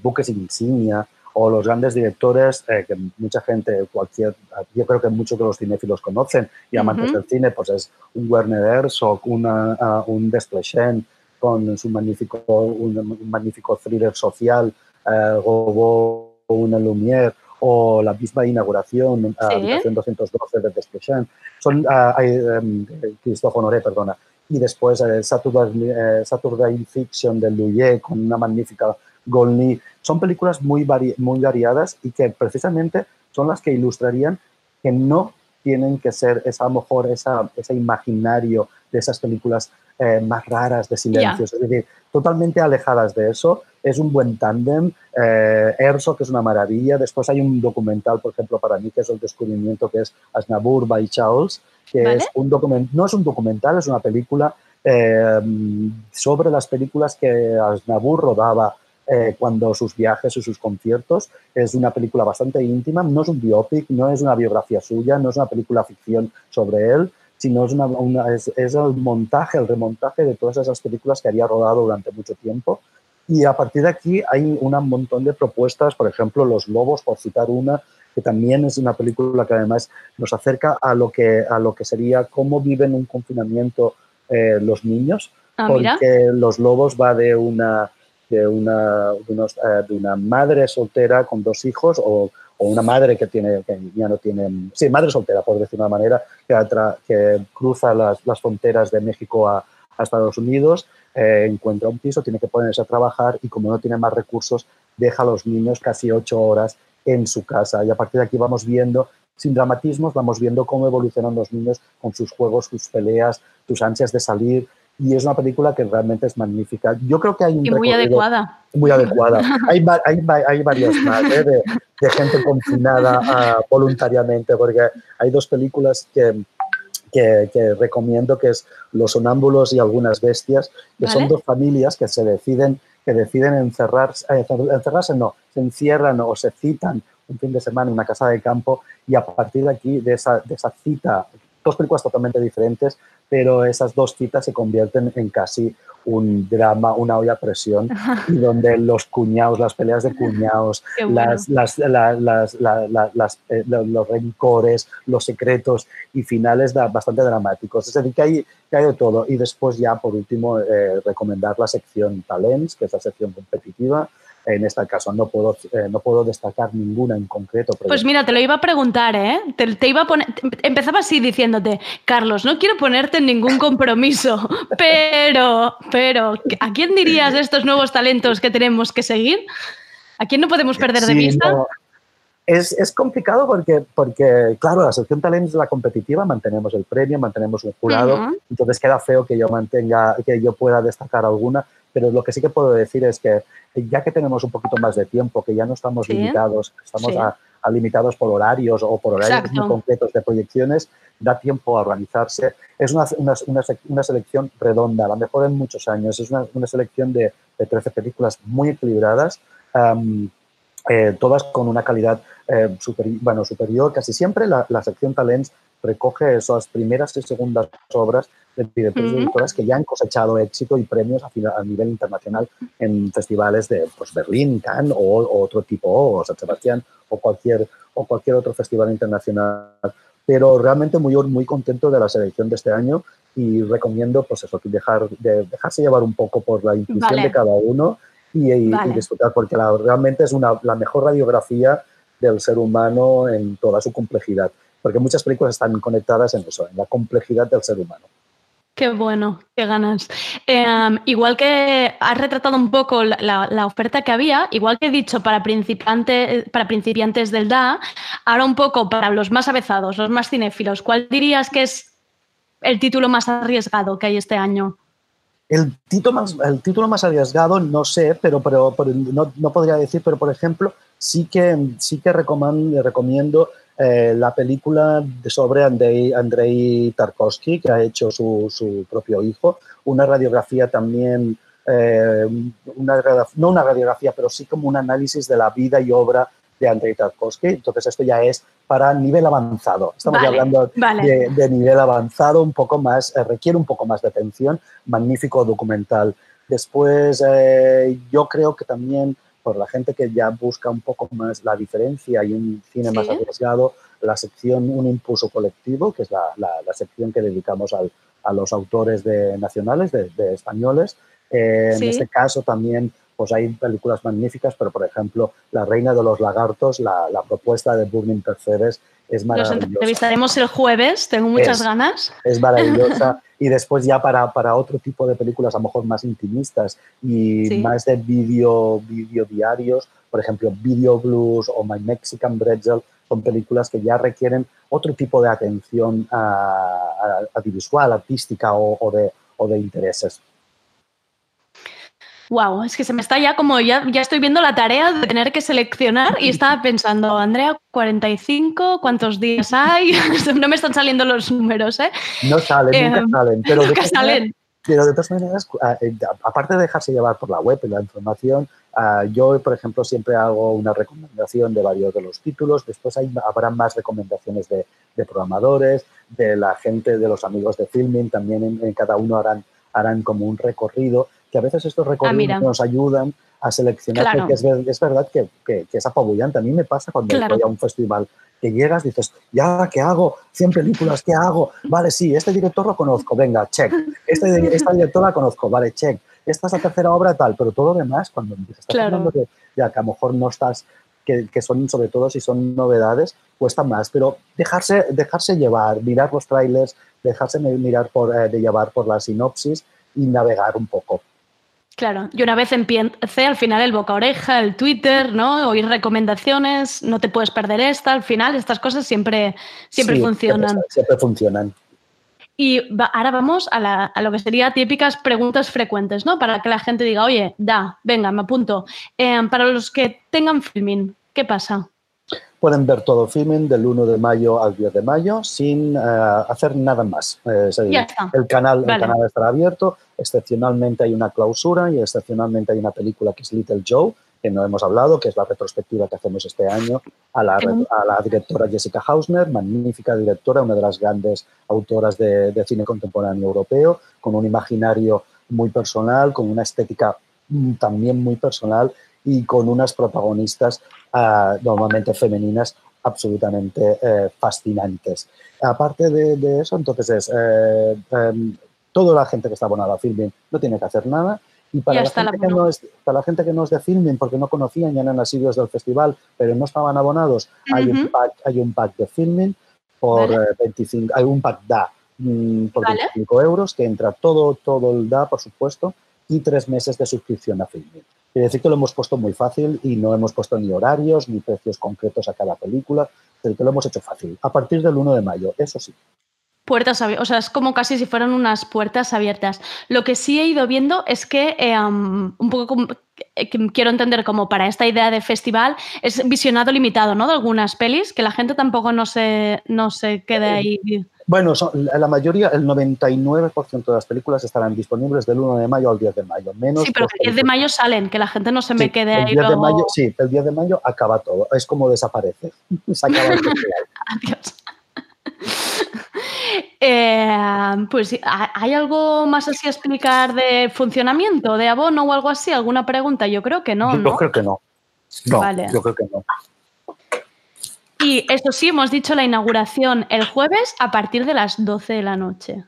buques insignia o los grandes directores eh, que mucha gente, cualquier, yo creo que muchos de los cinéfilos conocen y amantes del cine, pues es un Werner Herzog, una, uh, un Desplechin con su magnífico, un, magnífico thriller social, uh, Robot, una Lumière o la misma inauguración, ¿Sí? habitación 212 de Desplechin son um, Christophe Honoré, perdona, y después eh, Saturday, eh, Saturday Fiction de Luyé con una magnífica Golny. Son películas muy, muy variadas y que precisamente son las que ilustrarían que no tienen que ser esa, a lo mejor esa, ese imaginario de esas películas eh, más raras de silencios, es decir, totalmente alejadas de eso. Es un buen tándem. Eh, Erso, que es una maravilla. Después hay un documental, por ejemplo, para mí, que es el descubrimiento, que es Asnabur by Charles, que es un documental, no es un documental, es una película eh, sobre las películas que Asnabur rodaba eh, cuando sus viajes y sus conciertos. Es una película bastante íntima, no es un biopic, no es una biografía suya, no es una película ficción sobre él, sino es, una, es, el montaje, el remontaje de todas esas películas que había rodado durante mucho tiempo. Y a partir de aquí hay un montón de propuestas, por ejemplo, Los Lobos, por citar una, que también es una película que además nos acerca a lo que, a lo que sería cómo viven un confinamiento eh, los niños,
ah,
porque Los Lobos va de una, de una, eh, de, una madre soltera con dos hijos o, o, una madre que, tiene, que ya no tiene, sí, madre soltera, por decir de una manera, que, que cruza las, las, fronteras de México a, a Estados Unidos, eh, encuentra un piso, tiene que ponerse a trabajar y como no tiene más recursos, deja a los niños casi ocho horas en su casa. Y a partir de aquí vamos viendo, sin dramatismos, vamos viendo cómo evolucionan los niños con sus juegos, sus peleas, sus ansias de salir, y es una película que realmente es magnífica. Yo creo que hay un
Y muy adecuada.
Muy adecuada. hay, hay, hay varias más ¿eh? de, de gente confinada ah, voluntariamente, porque hay dos películas que, que, que recomiendo, que es Los sonámbulos y algunas bestias, que son
Vale.
dos familias que se deciden que deciden encerrarse, eh, encerrarse no, se encierran o se citan un fin de semana en una casa de campo y a partir de aquí, de esa, de esa cita, dos películas totalmente diferentes, pero esas dos citas se convierten en casi un drama, una olla a presión, y donde los cuñados, las peleas de cuñados,
bueno.
las, las, la- las- la- la- las, eh, lo- los rencores, los secretos y finales bastante dramáticos. Es decir, que hay, que hay de todo. Y después ya, por último, eh, recomendar la sección Talents, que es la sección competitiva. En este caso no puedo, eh, no puedo destacar ninguna en concreto.
Pues mira, te lo iba a preguntar, ¿eh? Te, te iba a poner, empezaba así diciéndote, Carlos, no quiero ponerte en ningún compromiso, pero, pero, ¿a quién dirías de estos nuevos talentos que tenemos que seguir? ¿A quién no podemos perder de vista?
no. Es, es complicado porque, porque, claro, la sección Talents es la competitiva, mantenemos el premio, mantenemos un jurado, entonces queda feo que yo mantenga, que yo pueda destacar alguna, pero lo que sí que puedo decir es que ya que tenemos un poquito más de tiempo, que ya no estamos
Sí.
limitados, estamos
Sí.
a, a limitados por horarios o por horarios
Exacto.
muy concretos de proyecciones, da tiempo a organizarse. Es una, una, una selección redonda, la mejor en muchos años. Es una, una selección de, de 13 películas muy equilibradas. eh, todas con una calidad eh, superi- bueno, superior. Casi siempre la, la sección Talents recoge esas primeras y segundas obras de directores y
Ujú.
directoras que ya han cosechado éxito y premios a, a nivel internacional en festivales de pues, Berlín, Cannes o, o otro tipo, o San Sebastián o cualquier, o cualquier otro festival internacional. Pero realmente muy, muy contento de la selección de este año y recomiendo pues eso, dejar, de, dejarse llevar un poco por la intuición
Vale.
de cada uno y, y- y
Vale.
disfrutar, porque la- realmente es una, la mejor radiografía del ser humano en toda su complejidad, porque muchas películas están conectadas en eso, en la complejidad del ser humano.
Qué bueno, qué ganas. Eh, igual que has retratado un poco la, la- la oferta que había, igual que he dicho para, principiante, para principiantes del DA, ahora un poco para los más avezados, los más cinéfilos, ¿cuál dirías que es el título más arriesgado que hay este año?
El título más, el título más arriesgado, no sé, pero, pero, pero no, no podría decir, pero por ejemplo, sí que, sí que recoman- recomiendo eh, la película sobre Andrei, Andrei Tarkovsky, que ha hecho su, su propio hijo, una radiografía también, eh, una, no una radiografía, pero sí como un análisis de la vida y obra de Andrei Tarkovsky. Entonces esto ya es para nivel avanzado. Estamos
Vale,
hablando
vale.
de, de nivel avanzado, un poco más, eh, requiere un poco más de atención, magnífico documental. Después, yo creo que también por la gente que ya busca un poco más la diferencia y un cine más arriesgado, la sección Un Impulso Colectivo, que es la, la- la sección que dedicamos al- a los autores de, nacionales, de, de españoles. Eh,
Sí.
En este caso también pues hay películas magníficas, pero por ejemplo, La Reina de los Lagartos, la, la propuesta de Burning Percebes es
Los
maravillosa
entrevistaremos el jueves, tengo muchas
Es-
ganas.
es maravillosa. y después ya para, para otro tipo de películas a lo mejor más intimistas y
Sí.
más de vídeo vídeo diarios, por ejemplo, Video Blues o My Mexican Bretzel, son películas que ya requieren otro tipo de atención a, a- audiovisual, artística o, o de, o de intereses.
Wow, es que se me está ya como ya, ya estoy viendo la tarea de tener que seleccionar y estaba pensando, Andrea, 45, ¿cuántos días hay? no me están saliendo los números, ¿eh?
No salen,
Eh,
nunca salen, pero de
Nunca
todas maneras-
salen.
Pero de todas maneras, a- eh, aparte de dejarse llevar por la web y la información, ah, yo, por ejemplo, siempre hago una recomendación de varios de los títulos. Después hay, habrá más recomendaciones de, de programadores, de la gente, de los amigos de filming. También en, en cada uno harán, harán como un recorrido, que a veces estos recorridos
mira.
nos ayudan a seleccionar,
Claro.
porque es, es verdad que, que- que es apabullante. A mí me pasa cuando
Claro.
voy a un festival que llegas, dices, ya, ¿qué hago? 100 películas, ¿qué hago? Vale, sí, este director lo conozco, venga, check. Este, esta directora la conozco, vale, check. Esta es la tercera obra, tal, pero todo lo demás, cuando empiezas
Claro.
hablando de, ya que a lo mejor no estás, que, que son sobre todo si son novedades, cuesta más, pero dejarse, dejarse llevar, mirar los trailers, dejarse mirar por, eh, de llevar por la sinopsis y navegar un poco.
Claro, y una vez empecé, al final el boca a oreja, el Twitter, ¿no? Oír recomendaciones, no te puedes perder esta, al final estas cosas siempre, siempre
Sí,
funcionan.
Siempre, siempre funcionan.
Y va- ahora vamos a, la- a lo que sería típicas preguntas frecuentes, ¿no? Para que la gente diga, oye, da, venga, me apunto. Eh, para los que tengan filming, ¿qué pasa?
Pueden ver todo el filming del 1 de mayo al 10 de mayo sin eh, hacer nada más. Es el, canal, el canal estará abierto, excepcionalmente hay una clausura y excepcionalmente hay una película que es Little Joe, que no hemos hablado, que es la retrospectiva que hacemos este año a la, a la directora Jessica Hausner, magnífica directora, una de las grandes autoras de, de cine contemporáneo europeo, con un imaginario muy personal, con una estética mm, también muy personal y con unas protagonistas ah, normalmente femeninas absolutamente eh, fascinantes. Aparte de, de eso, entonces es eh, em, toda la gente que está abonada a Filming no tiene que hacer nada. Y para la, gente que no es, para la gente que no es de Filming, porque no conocían ya eran asiduos del festival, pero no estaban abonados, hay, un pack, hay un pack de Filming por
Vale.
eh, 25, hay un pack DA mm, por
Vale.
25 euros, que entra todo, todo el DA, por supuesto, y tres meses de suscripción a Filming. Quiere decir que lo hemos puesto muy fácil y no hemos puesto ni horarios ni precios concretos a cada película, el que lo hemos hecho fácil. A partir del 1 de mayo, eso sí.
Puertas abiertas, o sea, es como casi si fueran unas puertas abiertas. Lo que sí he ido viendo es que eh, um, un poco como- eh, quiero entender como para esta idea de festival es visionado limitado, ¿no? De algunas pelis, que la gente tampoco no se, no se quede ahí.
Bueno, son- la mayoría, el 99% de las películas estarán disponibles del 1 de mayo al 10 de mayo. Menos
Sí, pero el 10 de mayo salen, que la gente no se me quede
el
ahí
10 de
luego.
mayo, sí, el 10 de mayo acaba todo. Es como desaparece. Se acaba el.
Adiós. Eh, pues sí, ¿ha- ¿hay algo más así a explicar de funcionamiento, de abono o algo así? ¿Alguna pregunta? Yo creo que no,
yo
¿no?
creo que no. No,
Vale.
yo creo que no.
Y eso sí, hemos dicho la inauguración el jueves a partir de las 12 de la noche.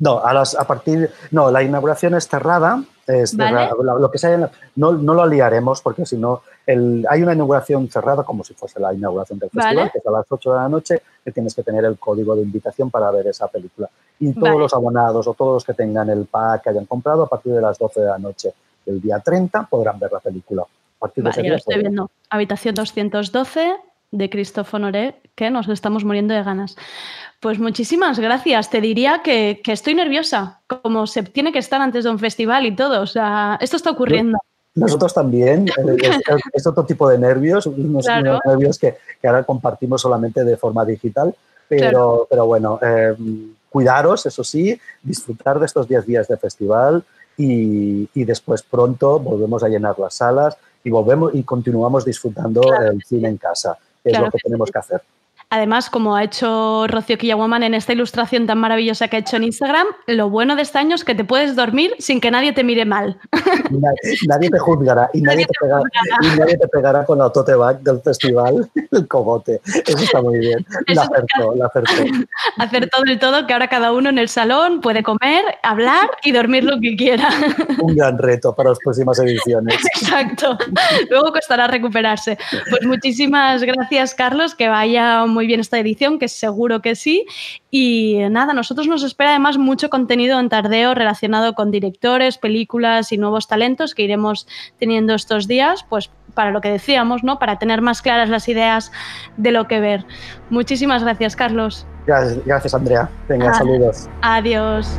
No, a, las, a partir. No, la inauguración es cerrada. Es
Vale.
cerrada. Lo- que se haya en la- no, no lo liaremos porque si no. Hay una inauguración cerrada como si fuese la inauguración del festival,
Vale.
que es a las 8 de la noche, que tienes que tener el código de invitación para ver esa película. Y todos
Vale.
los abonados o todos los que tengan el pack que hayan comprado a partir de las 12 de la noche del día 30 podrán ver la película. A partir de ese
ya lo
día
estoy viendo. Habitación 212 de Christophe Honoré, que nos estamos muriendo de ganas. Pues muchísimas gracias. Te diría que, que estoy nerviosa, como se tiene que estar antes de un festival y todo. O sea, esto está ocurriendo.
Nosotros también, eh, es, es otro tipo de nervios, unos,
Claro.
unos nervios que, que ahora compartimos solamente de forma digital, pero,
Claro.
pero bueno, eh, cuidaros, eso sí, disfrutar de estos 10 días de festival y, y después pronto volvemos a llenar las salas y volvemos y continuamos disfrutando
Claro
el cine en casa, que
Claro
es lo que,
que
tenemos
sí.
que hacer.
Además, como ha hecho Rocío Killawoman en esta ilustración tan maravillosa que ha hecho en Instagram, lo bueno de este año es que te puedes dormir sin que nadie te mire mal.
Nadie, nadie te juzgará y nadie, te pegará, y nadie te pegará con la tote bag del festival, el cogote. Eso está muy bien. La acertó, la acertó.
Hacer todo el todo, que ahora cada uno en el salón puede comer, hablar y dormir lo que quiera.
Un gran reto para las próximas ediciones.
Exacto. Luego costará recuperarse. Pues muchísimas gracias, Carlos. Que vaya muy bien esta edición, que seguro que sí. Y nada, nosotros nos espera además mucho contenido en Tardeo relacionado con directores, películas y nuevos talentos que iremos teniendo estos días, pues para lo que decíamos, ¿no? Para tener más claras las ideas de lo que ver. Muchísimas gracias, Carlos.
Gracias, gracias Andrea. Venga, saludos.
Adiós.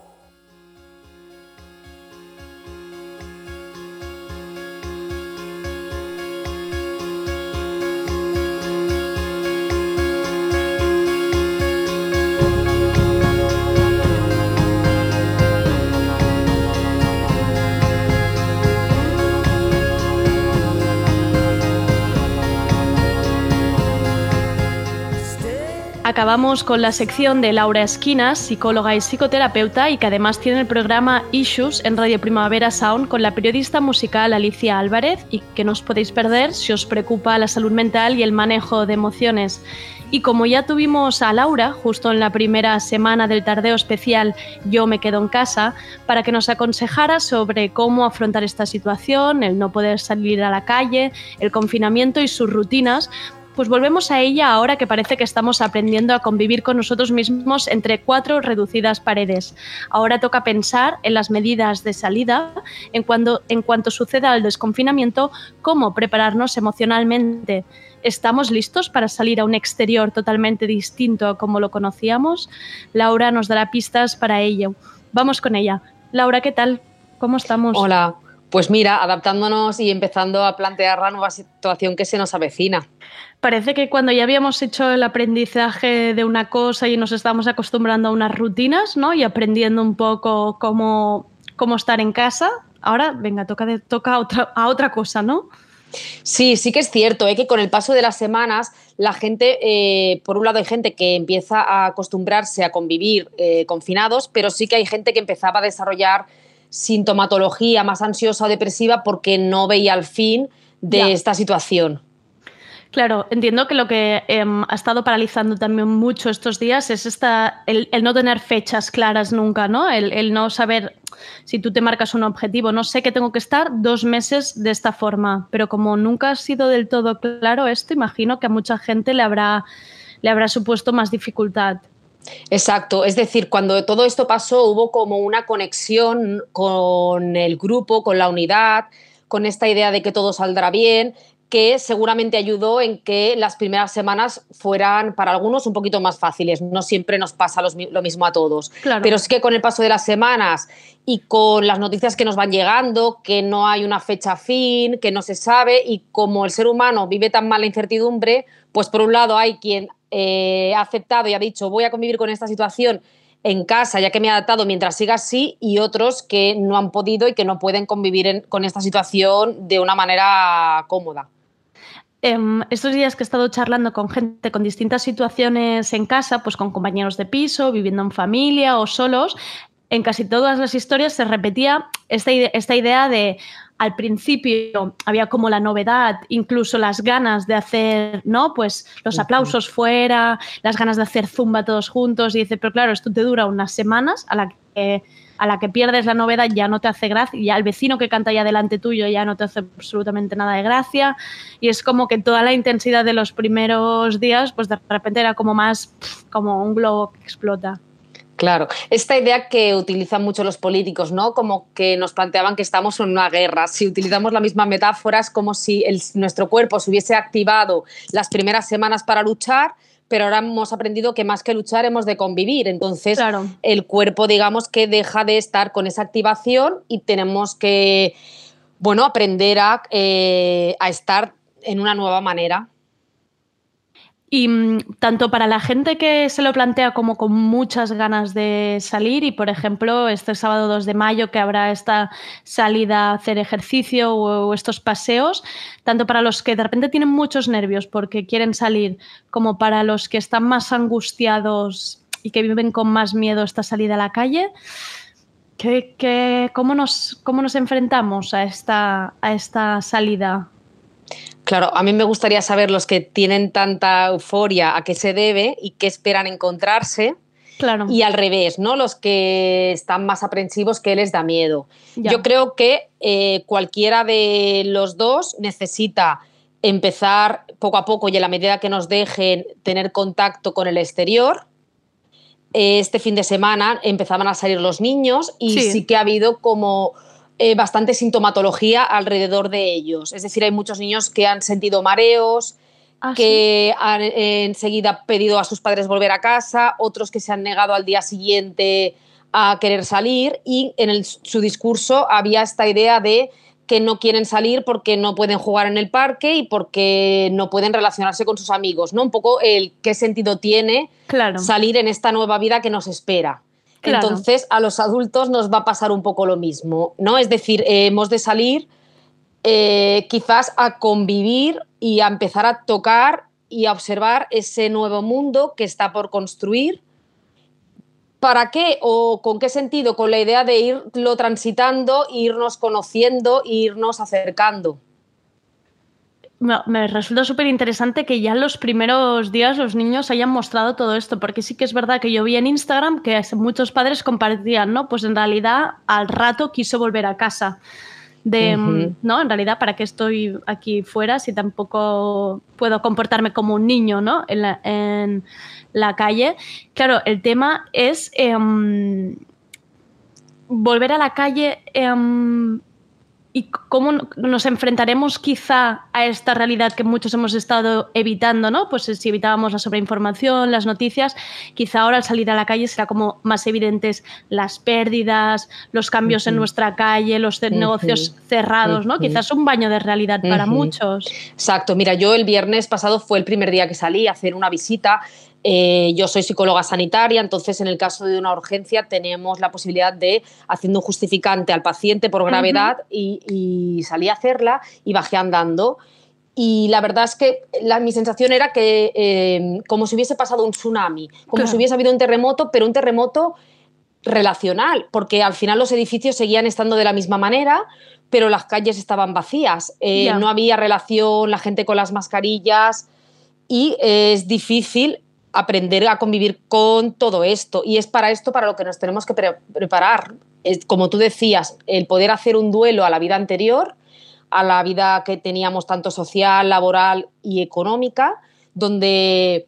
Acabamos con la sección de Laura Esquinas, psicóloga y psicoterapeuta, y que además tiene el programa Issues en Radio Primavera Sound con la periodista musical Alicia Álvarez, y que no os podéis perder si os preocupa la salud mental y el manejo de emociones. Y como ya tuvimos a Laura justo en la primera semana del tardeo especial Yo me quedo en casa, para que nos aconsejara sobre cómo afrontar esta situación, el no poder salir a la calle, el confinamiento y sus rutinas, Pues volvemos a ella ahora que parece que estamos aprendiendo a convivir con nosotros mismos entre cuatro reducidas paredes. Ahora toca pensar en las medidas de salida, en, cuando, en cuanto suceda el desconfinamiento, cómo prepararnos emocionalmente. ¿Estamos listos para salir a un exterior totalmente distinto a como lo conocíamos? Laura nos dará pistas para ello. Vamos con ella. Laura, ¿qué tal? ¿Cómo estamos?
Hola, pues mira, adaptándonos y empezando a plantear la nueva situación que se nos avecina.
Parece que cuando ya habíamos hecho el aprendizaje de una cosa y nos estábamos acostumbrando a unas rutinas, ¿no? Y aprendiendo un poco cómo, cómo estar en casa, ahora, venga, toca, de, toca a, otra, a otra cosa, ¿no?
Sí, sí que es cierto, ¿eh? que con el paso de las semanas la gente, eh, por un lado hay gente que empieza a acostumbrarse a convivir eh, confinados, pero sí que hay gente que empezaba a desarrollar sintomatología más ansiosa o depresiva porque no veía el fin de esta situación.
Claro, entiendo que lo que em, ha estado paralizando también mucho estos días es esta, el, el no tener fechas claras nunca, ¿no? El, el no saber si tú te marcas un objetivo. No sé que tengo que estar dos meses de esta forma, pero como nunca ha sido del todo claro esto, imagino que a mucha gente le habrá, le habrá supuesto más dificultad.
Exacto, es decir, cuando todo esto pasó hubo como una conexión con el grupo, con la unidad, con esta idea de que todo saldrá bien, que seguramente ayudó en que las primeras semanas fueran para algunos un poquito más fáciles. No siempre nos pasa los lo mismo a todos.
Claro.
Pero es que con el paso de las semanas y con las noticias que nos van llegando, que no hay una fecha fin, que no se sabe, y como el ser humano vive tan mal la incertidumbre, pues por un lado hay quien eh, ha aceptado y ha dicho voy a convivir con esta situación en casa, ya que me he adaptado mientras siga así, y otros que no han podido y que no pueden convivir con esta situación de una manera cómoda.
Em, estos días que he estado charlando con gente con distintas situaciones en casa, pues con compañeros de piso, viviendo en familia o solos, en casi todas las historias se repetía esta idea de al principio había como la novedad, incluso las ganas de hacer, ¿no? Pues los aplausos fuera, las ganas de hacer zumba todos juntos. Y dice, pero claro, esto te dura unas semanas a la que, a la que pierdes la novedad ya no te hace gracia, ya el vecino que canta ya delante tuyo ya no te hace absolutamente nada de gracia. Y es como que toda la intensidad de los primeros días, pues de repente era como más como un globo que explota.
Claro, esta idea que utilizan mucho los políticos, ¿no? Como que nos planteaban que estamos en una guerra. Si utilizamos la misma metáfora, es como si el- nuestro cuerpo se hubiese activado las primeras semanas para luchar, pero ahora hemos aprendido que más que luchar hemos de convivir. Entonces,
Claro.
el cuerpo, digamos, que deja de estar con esa activación y tenemos que, bueno, aprender a, eh, a estar en una nueva manera.
Y mm, tanto para la gente que se lo plantea como con muchas ganas de salir, y por ejemplo, este sábado 2 de mayo que habrá esta salida a hacer ejercicio o, estos paseos, tanto para los que de repente tienen muchos nervios porque quieren salir, como para los que están más angustiados y que viven con más miedo esta salida a la calle, ¿qué, qué- cómo, nos, ¿cómo nos enfrentamos a esta, a esta salida?
Claro, a mí me gustaría saber los que tienen tanta euforia a qué se debe y qué esperan encontrarse.
Claro.
Y al revés, ¿no? Los que están más aprensivos, que les da miedo.
Ya.
Yo creo que eh, cualquiera de los dos necesita empezar poco a poco y en la medida que nos dejen tener contacto con el exterior. Este fin de semana empezaban a salir los niños y
Sí.
sí, que ha habido como eh, bastante sintomatología alrededor de ellos. Es decir, hay muchos niños que han sentido mareos,
Ah,
que han eh, enseguida pedido a sus padres volver a casa, otros que se han negado al día siguiente a querer salir y en el- su discurso había esta idea de que no quieren salir porque no pueden jugar en el parque y porque no pueden relacionarse con sus amigos, ¿no? Un poco el qué sentido tiene
Claro.
salir en esta nueva vida que nos espera. Entonces, a los adultos nos va a pasar un poco lo mismo, ¿no? Es decir, eh, hemos de salir eh, quizás a convivir y a empezar a tocar y a observar ese nuevo mundo que está por construir. ¿Para qué o con qué sentido? Con la idea de irlo transitando, irnos conociendo, irnos acercando.
Me, resulta súper interesante que ya en los primeros días los niños hayan mostrado todo esto, porque sí que es verdad que yo vi en Instagram que muchos padres compartían, ¿no? Pues en realidad al rato quiso volver a casa. de. ¿no? En realidad, ¿para qué estoy aquí fuera si tampoco puedo comportarme como un niño, ¿no? En la, en la calle. Claro, el tema es em, volver a la calle em, y cómo nos enfrentaremos quizá a esta realidad que muchos hemos estado evitando, ¿no? Pues si evitábamos la sobreinformación, las noticias, quizá ahora al salir a la calle será como más evidentes las pérdidas, los cambios en nuestra calle, los negocios cerrados, ¿no?
Ujú.
Quizás un baño de realidad para muchos.
Exacto, mira, yo el viernes pasado fue el primer día que salí a hacer una visita. Eh, yo soy psicóloga sanitaria, entonces en el caso de una urgencia tenemos la posibilidad de, haciendo un justificante al paciente por gravedad, y, y salí a hacerla y bajé andando. Y la verdad es que la- mi sensación era que eh, como si hubiese pasado un tsunami, como
Claro.
si hubiese habido un terremoto, pero un terremoto relacional, porque al final los edificios seguían estando de la misma manera, pero las calles estaban vacías, eh, no había relación, la gente con las mascarillas y es difícil aprender a convivir con todo esto y es para esto para lo que nos tenemos que pre- preparar. Es, como tú decías, el poder hacer un duelo a la vida anterior, a la vida que teníamos tanto social, laboral y económica, donde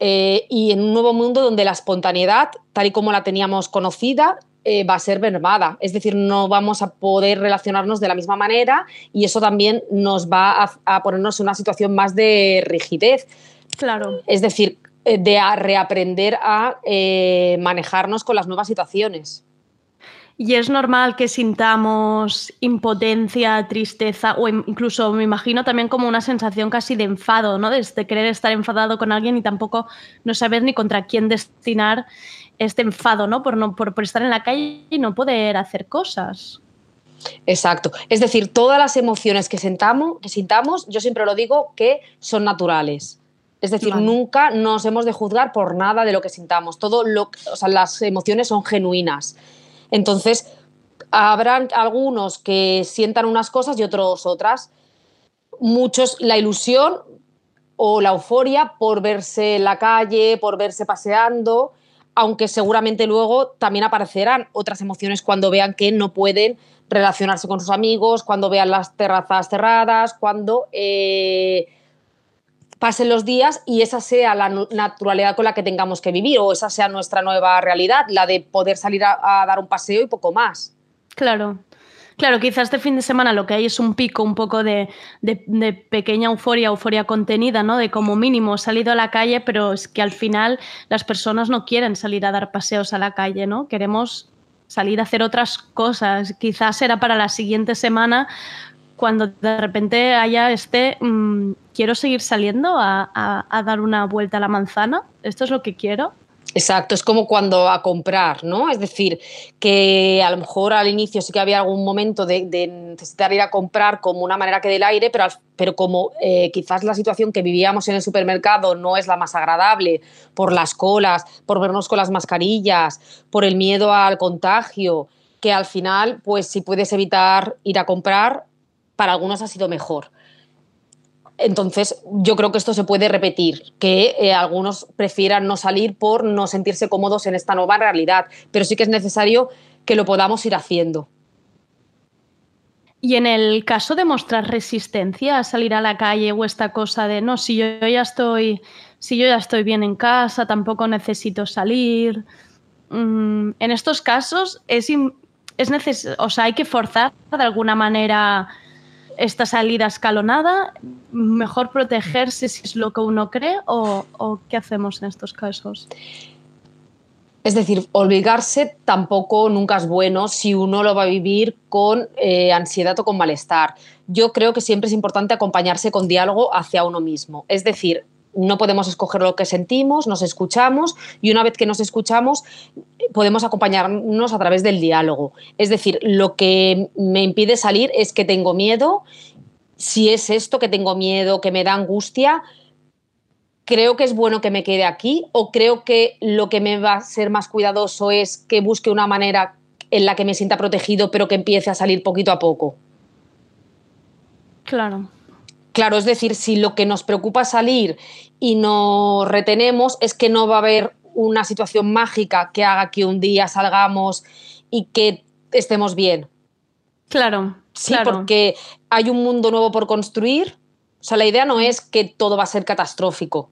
eh, y en un nuevo mundo donde la espontaneidad, tal y como la teníamos conocida, eh, va a ser mermada. Es decir, no vamos a poder relacionarnos de la misma manera y eso también nos va a, a ponernos en una situación más de rigidez.
Claro.
Es decir, de a reaprender a eh, manejarnos con las nuevas situaciones.
Y es normal que sintamos impotencia, tristeza o in- incluso me imagino también como una sensación casi de enfado, ¿no? De, de querer estar enfadado con alguien y tampoco no saber ni contra quién destinar este enfado, ¿no? Por, no por, por estar en la calle y no poder hacer cosas.
Exacto. Es decir, todas las emociones que, sentamos, que sintamos, yo siempre lo digo, que son naturales. Es decir,
Vale.
nunca nos hemos de juzgar por nada de lo que sintamos. Todo lo, o sea, las emociones son genuinas. Entonces, habrán algunos que sientan unas cosas y otros otras. Muchos la ilusión o la euforia por verse en la calle, por verse paseando, aunque seguramente luego también aparecerán otras emociones cuando vean que no pueden relacionarse con sus amigos, cuando vean las terrazas cerradas, cuando eh, pasen los días y esa sea la naturalidad con la que tengamos que vivir o esa sea nuestra nueva realidad, la de poder salir a, dar un paseo y poco más.
Claro. Claro, quizás este fin de semana lo que hay es un pico un poco de, de- pequeña euforia, euforia contenida, ¿no? De como mínimo salido a la calle, pero es que al final las personas no quieren salir a dar paseos a la calle, ¿no? Queremos salir a hacer otras cosas. Quizás será para la siguiente semana cuando de repente haya este, mm, quiero seguir saliendo a, dar una vuelta a la manzana, esto es lo que quiero.
Exacto, es como cuando a comprar, ¿no? Es decir, que a lo mejor al inicio sí que había algún momento de, necesitar ir a comprar como una manera que del aire, pero, pero como eh, quizás la situación que vivíamos en el supermercado no es la más agradable por las colas, por vernos con las mascarillas, por el miedo al contagio, que al final, pues si puedes evitar ir a comprar, para algunos ha sido mejor. Entonces, yo creo que esto se puede repetir, que eh, algunos prefieran no salir por no sentirse cómodos en esta nueva realidad, pero sí que es necesario que lo podamos ir haciendo.
Y en el caso de mostrar resistencia a salir a la calle o esta cosa de no, si yo ya estoy, si yo ya estoy bien en casa, tampoco necesito salir. mm, en estos casos es, es neces o sea, hay que forzar de alguna manera esta salida escalonada, mejor protegerse si es lo que uno cree o, qué hacemos en estos casos.
Es decir, obligarse tampoco nunca es bueno si uno lo va a vivir con eh, ansiedad o con malestar. Yo creo que siempre es importante acompañarse con diálogo hacia uno mismo. Es decir, no podemos escoger lo que sentimos, nos escuchamos y una vez que nos escuchamos podemos acompañarnos a través del diálogo. Es decir, lo que me impide salir es que tengo miedo. Si es esto que tengo miedo, que me da angustia, creo que es bueno que me quede aquí o creo que lo que me va a ser más cuidadoso es que busque una manera en la que me sienta protegido pero que empiece a salir poquito a poco.
Claro.
Claro, es decir, si lo que nos preocupa salir y nos retenemos es que no va a haber una situación mágica que haga que un día salgamos y que estemos bien.
Claro,
Sí,
Claro.
porque hay un mundo nuevo por construir. O sea, la idea no es que todo va a ser catastrófico.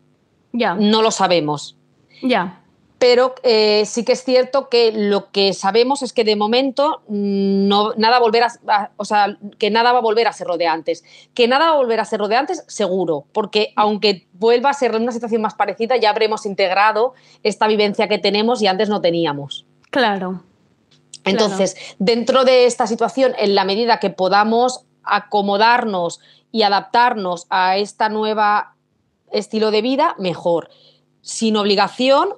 Ya,
No lo sabemos.
ya.
Pero eh, sí que es cierto que lo que sabemos es que de momento mm, no, nada volver a, a- o sea, que nada va a volver a ser lo de antes. Que nada va a volver a ser lo de antes, seguro, porque aunque vuelva a ser una situación más parecida, ya habremos integrado esta vivencia que tenemos y antes no teníamos.
Claro.
Entonces, dentro de esta situación, en la medida que podamos acomodarnos y adaptarnos a esta nueva estilo de vida, mejor. Sin obligación,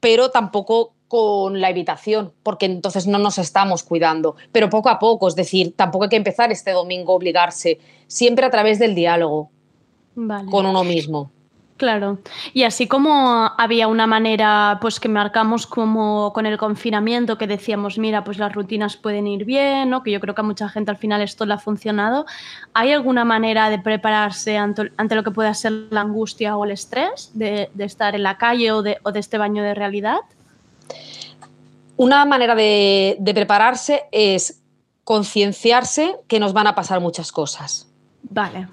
pero tampoco con la evitación, porque entonces no nos estamos cuidando. Pero poco a poco, es decir, tampoco hay que empezar este domingo a obligarse, siempre a través del diálogo
Vale.
con uno mismo.
Claro. Y así como había una manera, pues que marcamos como con el confinamiento, que decíamos, mira, pues las rutinas pueden ir bien, ¿no? Que yo creo que a mucha gente al final esto le ha funcionado. ¿Hay alguna manera de prepararse ante, ante lo que pueda ser la angustia o el estrés de, de estar en la calle o de, o de este baño de realidad?
Una manera de, de prepararse es concienciarse que nos van a pasar muchas cosas.
Vale.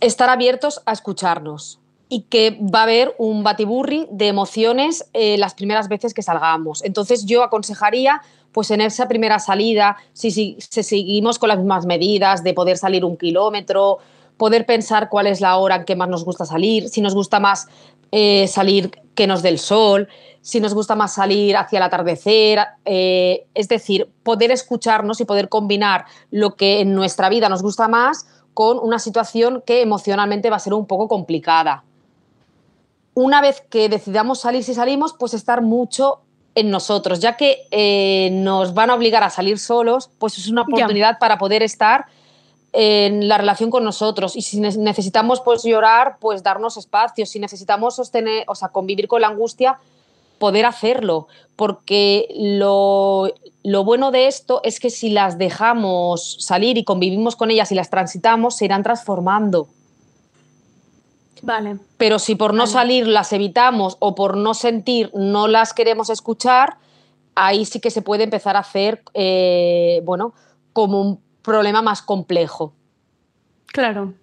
estar abiertos a escucharnos y que va a haber un batiburri de emociones eh, las primeras veces que salgamos. Entonces yo aconsejaría, pues en esa primera salida, si, seguimos con las mismas medidas de poder salir un kilómetro, poder pensar cuál es la hora en que más nos gusta salir, si nos gusta más eh, salir que nos dé el sol, si nos gusta más salir hacia el atardecer, eh, es decir, poder escucharnos y poder combinar lo que en nuestra vida nos gusta más con una situación que emocionalmente va a ser un poco complicada. Una vez que decidamos salir, si salimos, pues estar mucho en nosotros, ya que eh, nos van a obligar a salir solos, pues es una oportunidad para poder estar en la relación con nosotros. Y si ne- necesitamos pues llorar, pues darnos espacio. Si necesitamos sostener, o sea, convivir con la angustia, poder hacerlo. Porque lo, lo bueno de esto es que si las dejamos salir y convivimos con ellas y las transitamos, se irán transformando.
Vale.
Pero si por no
Vale.
salir las evitamos o por no sentir no las queremos escuchar, ahí sí que se puede empezar a hacer, eh, bueno, como un problema más complejo.
Claro.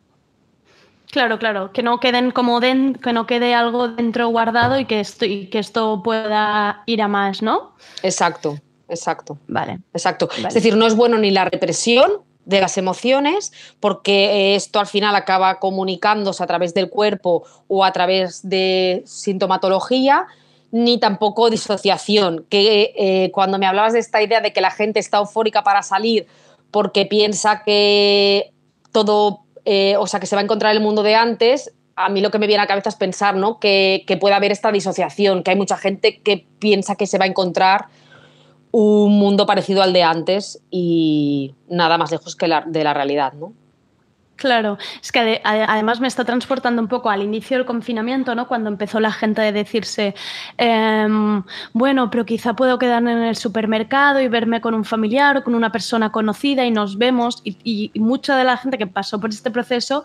Claro, claro. Que no queden como den, que no quede algo dentro guardado y que esto, y que esto pueda ir a más, ¿no?
Exacto, exacto.
Vale.
Exacto.
Vale.
Es decir, no es bueno ni la represión de las emociones, porque esto al final acaba comunicándose a través del cuerpo o a través de sintomatología, ni tampoco disociación, que eh, cuando me hablabas de esta idea de que la gente está eufórica para salir porque piensa que todo, eh, o sea, que se va a encontrar el mundo de antes, a mí lo que me viene a la cabeza es pensar ¿no? que, que puede haber esta disociación, que hay mucha gente que piensa que se va a encontrar un mundo parecido al de antes y nada más lejos que la, de la realidad, ¿no?
Claro, es que ade- ade- además me está transportando un poco al inicio del confinamiento, ¿no? Cuando empezó la gente a decirse, em, bueno, pero quizá puedo quedarme en el supermercado y verme con un familiar o con una persona conocida y nos vemos. Y mucha de la gente que pasó por este proceso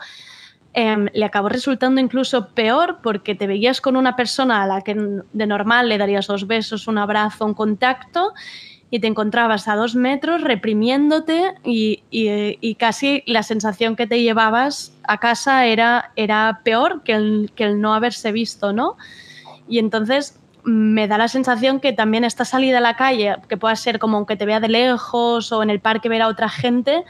em, le acabó resultando incluso peor porque te veías con una persona a la que de normal le darías dos besos, un abrazo, un contacto y te encontrabas a dos metros reprimiéndote y, casi la sensación que te llevabas a casa era, peor que el, no haberse visto, ¿no? Y entonces me da la sensación que también esta salida a la calle, que pueda ser como que te vea de lejos o en el parque ver a otra gente,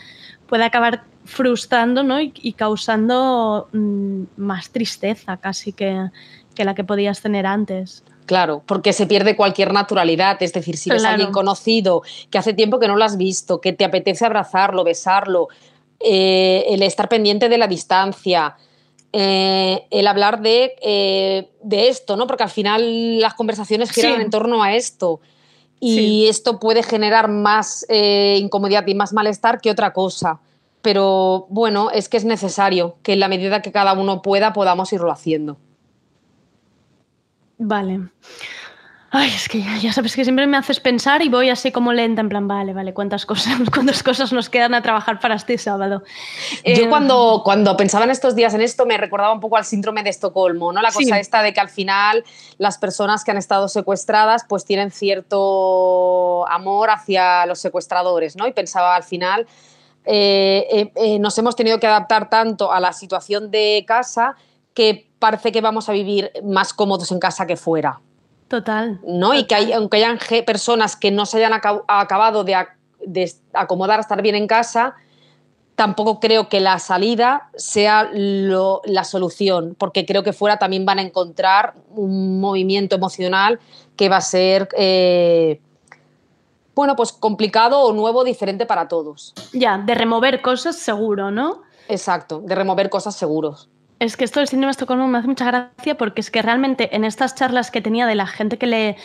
puede acabar frustrando ¿no? y, y causando mm, más tristeza casi que, que la que podías tener antes.
Claro, porque se pierde cualquier naturalidad. Es decir, si ves a alguien conocido que hace tiempo que no lo has visto, que te apetece abrazarlo, besarlo, eh, el estar pendiente de la distancia, eh, el hablar de, eh, de esto, ¿no? Porque al final las conversaciones giran
Sí.
en torno a esto. Y
Sí.
esto puede generar más eh, incomodidad y más malestar que otra cosa. Pero bueno, es que es necesario que en la medida que cada uno pueda podamos irlo haciendo.
Vale. Ay, es que ya, ya sabes que siempre me haces pensar y voy así como lenta, en plan, vale, vale, ¿cuántas cosas, cuántas cosas nos quedan a trabajar para este sábado?
Yo
Eh,
cuando, cuando pensaba en estos días en esto me recordaba un poco al síndrome de Estocolmo, ¿no? La
Sí.
cosa esta de que al final las personas que han estado secuestradas pues tienen cierto amor hacia los secuestradores, ¿no? Y pensaba al final eh, eh, eh, nos hemos tenido que adaptar tanto a la situación de casa que parece que vamos a vivir más cómodos en casa que fuera.
Total.
¿no? Y que hay, aunque hayan personas que no se hayan aca- acabado de, ac- de acomodar a estar bien en casa, tampoco creo que la salida sea lo- la solución, porque creo que fuera también van a encontrar un movimiento emocional que va a ser, eh, bueno, pues complicado o nuevo, diferente para todos.
Ya, de remover cosas seguro, ¿no?
Exacto, de remover cosas seguros.
Es que esto del síndrome de Estocolmo me hace mucha gracia porque es que realmente en estas charlas que tenía de la gente que le,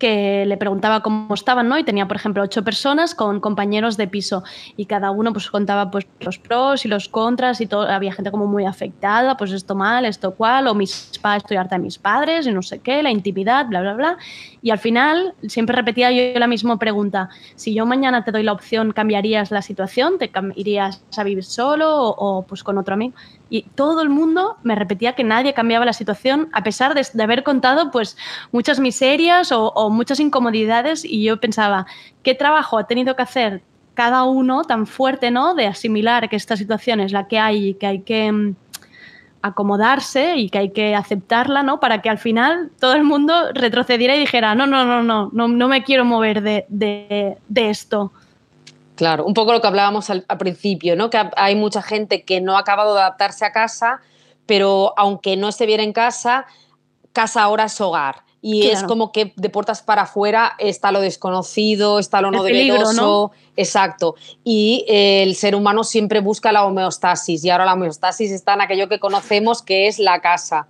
que le preguntaba cómo estaban, ¿no? Y tenía, por ejemplo, ocho personas con compañeros de piso y cada uno pues contaba pues los pros y los contras y todo, había gente como muy afectada, pues esto mal, esto cual, o mis padres, estoy harta de mis padres y no sé qué, la intimidad, bla, bla, bla. Y al final siempre repetía yo la misma pregunta, si yo mañana te doy la opción, ¿cambiarías la situación? ¿Te irías a vivir solo o, o, pues con otro amigo? Y todo el mundo me repetía que nadie cambiaba la situación a pesar de, haber contado pues muchas miserias o, muchas incomodidades y yo pensaba, ¿qué trabajo ha tenido que hacer cada uno tan fuerte, ¿no? De asimilar que esta situación es la que hay y que hay que mm, acomodarse y que hay que aceptarla, ¿no? Para que al final todo el mundo retrocediera y dijera, no, no, no, no, no, no me quiero mover de, de esto.
Claro, un poco lo que hablábamos al, al principio, ¿no? Que ha- hay mucha gente que no ha acabado de adaptarse a casa, pero aunque no esté bien en casa, casa ahora es hogar. Y es
Claro.
como que de puertas para afuera está lo desconocido, está lo no novedoso.
¿no?
Exacto. Y eh, el ser humano siempre busca la homeostasis. Y ahora la homeostasis está en aquello que conocemos que es la casa.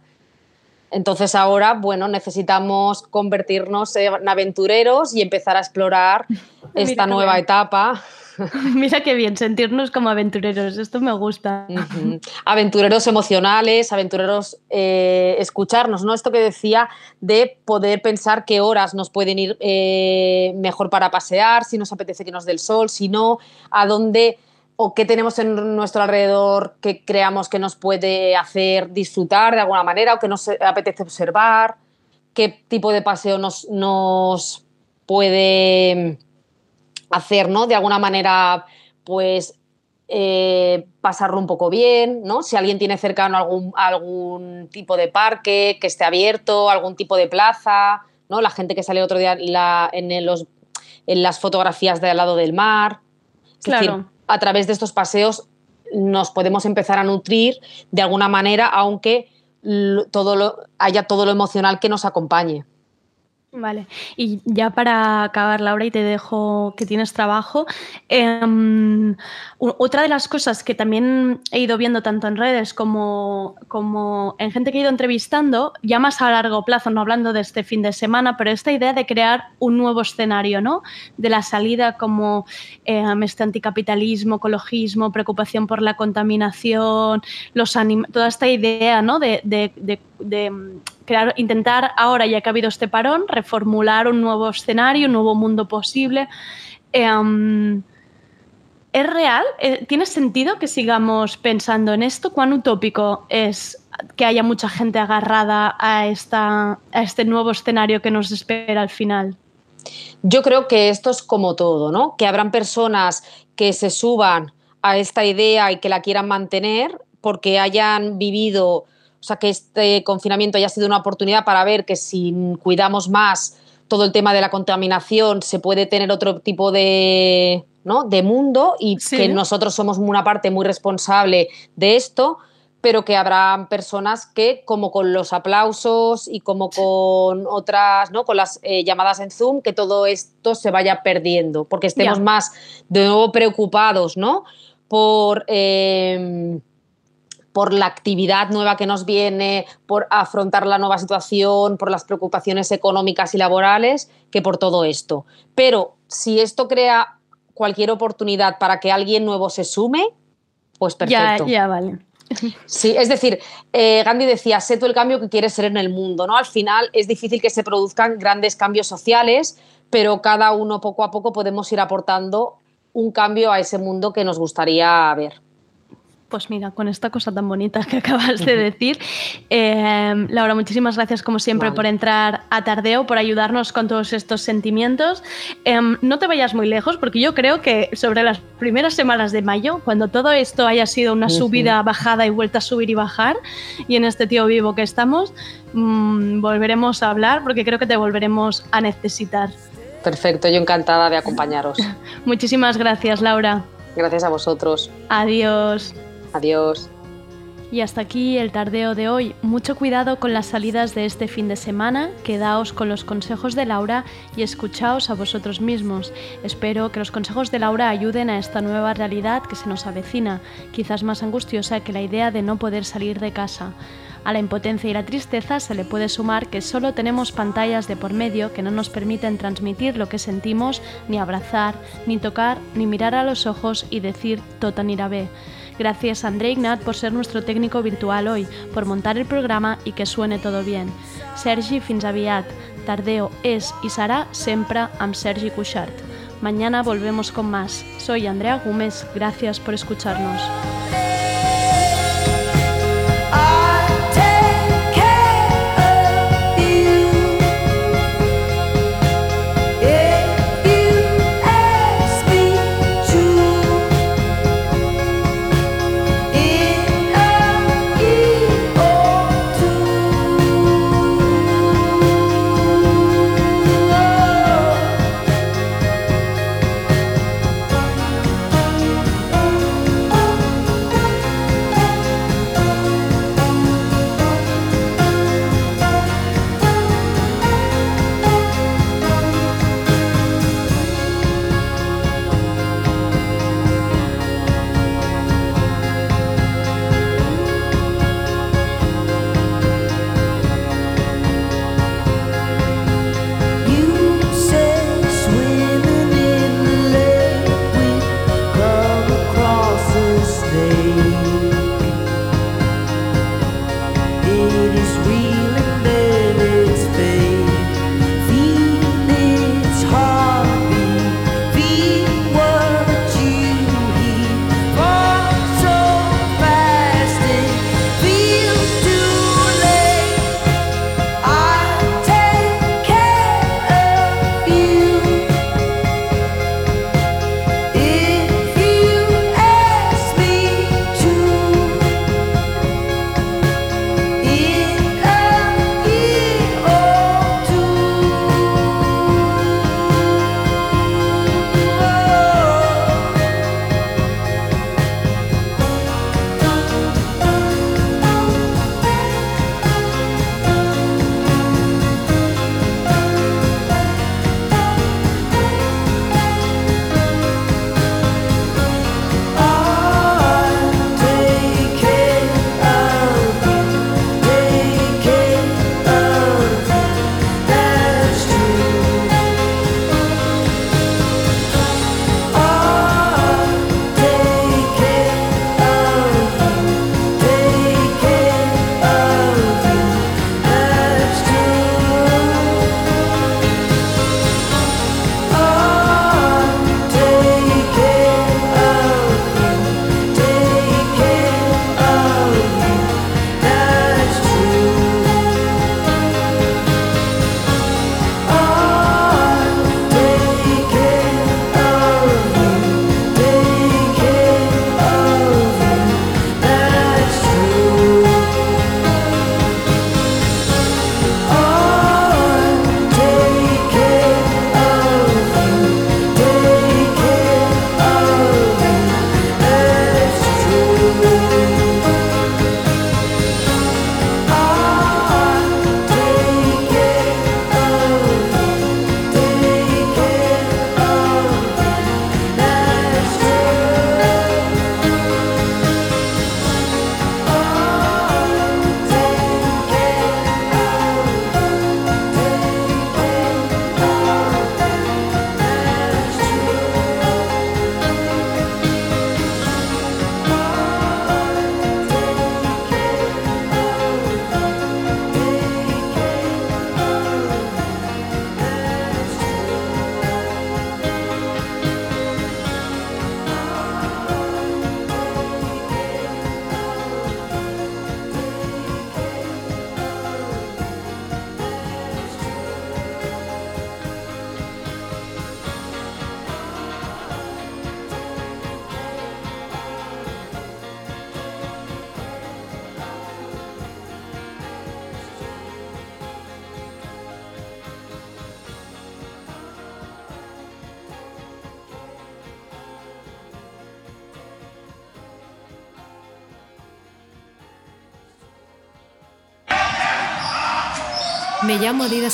Entonces ahora, bueno, necesitamos convertirnos en aventureros y empezar a explorar esta nueva etapa.
Mira qué bien, sentirnos como aventureros, esto me gusta.
Aventureros emocionales, aventureros eh, escucharnos, ¿no? Esto que decía de poder pensar qué horas nos pueden ir eh, mejor para pasear, si nos apetece que nos dé el sol, si no, a dónde o qué tenemos en nuestro alrededor que creamos que nos puede hacer disfrutar de alguna manera o que nos apetece observar, qué tipo de paseo nos, nos puede hacer, ¿no? De alguna manera, pues eh, pasarlo un poco bien, ¿no? Si alguien tiene cercano algún, algún tipo de parque que esté abierto, algún tipo de plaza, ¿no? La gente que sale otro día en, la- en el- los, en las fotografías de al lado del mar. Es decir,
Claro.
a través de estos paseos nos podemos empezar a nutrir de alguna manera, aunque todo lo, haya todo lo emocional que nos acompañe.
Vale, y ya para acabar, Laura, y te dejo que tienes trabajo, em, otra de las cosas que también he ido viendo tanto en redes como, como en gente que he ido entrevistando, ya más a largo plazo, no hablando de este fin de semana, pero esta idea de crear un nuevo escenario, ¿no? De la salida como em, este anticapitalismo, ecologismo, preocupación por la contaminación, los toda esta idea, ¿no? De, de- de- de, intentar ahora, ya que ha habido este parón, reformular un nuevo escenario, un nuevo mundo posible. Em, ¿Es real? Eh, ¿Tiene sentido que sigamos pensando en esto? ¿Cuán utópico es que haya mucha gente agarrada a, esta, a este nuevo escenario que nos espera al final?
Yo creo que esto es como todo, ¿no? Que habrán personas que se suban a esta idea y que la quieran mantener porque hayan vivido, o sea, que este confinamiento haya sido una oportunidad para ver que si cuidamos más todo el tema de la contaminación se puede tener otro tipo de, ¿no? de mundo y
Sí.
que nosotros somos una parte muy responsable de esto, pero que habrá personas que, como con los aplausos y como con otras, ¿no? con las eh, llamadas en Zoom, que todo esto se vaya perdiendo, porque estemos más de nuevo preocupados, ¿no? Por, eh, por la actividad nueva que nos viene, por afrontar la nueva situación, por las preocupaciones económicas y laborales, que por todo esto. Pero si esto crea cualquier oportunidad para que alguien nuevo se sume, pues perfecto.
Ya, ya, vale.
Sí, es decir, eh, Gandhi decía, sé tú el cambio que quieres ser en el mundo, ¿no? Al final es difícil que se produzcan grandes cambios sociales, pero cada uno poco a poco podemos ir aportando un cambio a ese mundo que nos gustaría ver.
Pues mira, con esta cosa tan bonita que acabas de decir, eh, Laura, muchísimas gracias como siempre
Vale.
por entrar a Tardeo, por ayudarnos con todos estos sentimientos. Em, no te vayas muy lejos porque yo creo que sobre las primeras semanas de mayo, cuando todo esto haya sido una subida, bajada y vuelta a subir y bajar, y en este tío vivo que estamos, mm, volveremos a hablar porque creo que te volveremos a necesitar.
Perfecto, yo encantada de acompañaros.
Muchísimas gracias, Laura.
Gracias a vosotros.
Adiós.
Adiós.
Y hasta aquí el tardeo de hoy. Mucho cuidado con las salidas de este fin de semana, quedaos con los consejos de Laura y escuchaos a vosotros mismos. Espero que los consejos de Laura ayuden a esta nueva realidad que se nos avecina, quizás más angustiosa que la idea de no poder salir de casa. A la impotencia y la tristeza se le puede sumar que solo tenemos pantallas de por medio que no nos permiten transmitir lo que sentimos, ni abrazar, ni tocar, ni mirar a los ojos y decir tot anirà bé. Gràcies a André Ignat por ser nuestro técnico virtual hoy, por montar el programa y que suene todo bien. Sergi, fins. Tardeo és i serà sempre amb Sergi Cuixart. Mañana volvemos con más. Soy Andrea Gómez. Gracias por escucharnos.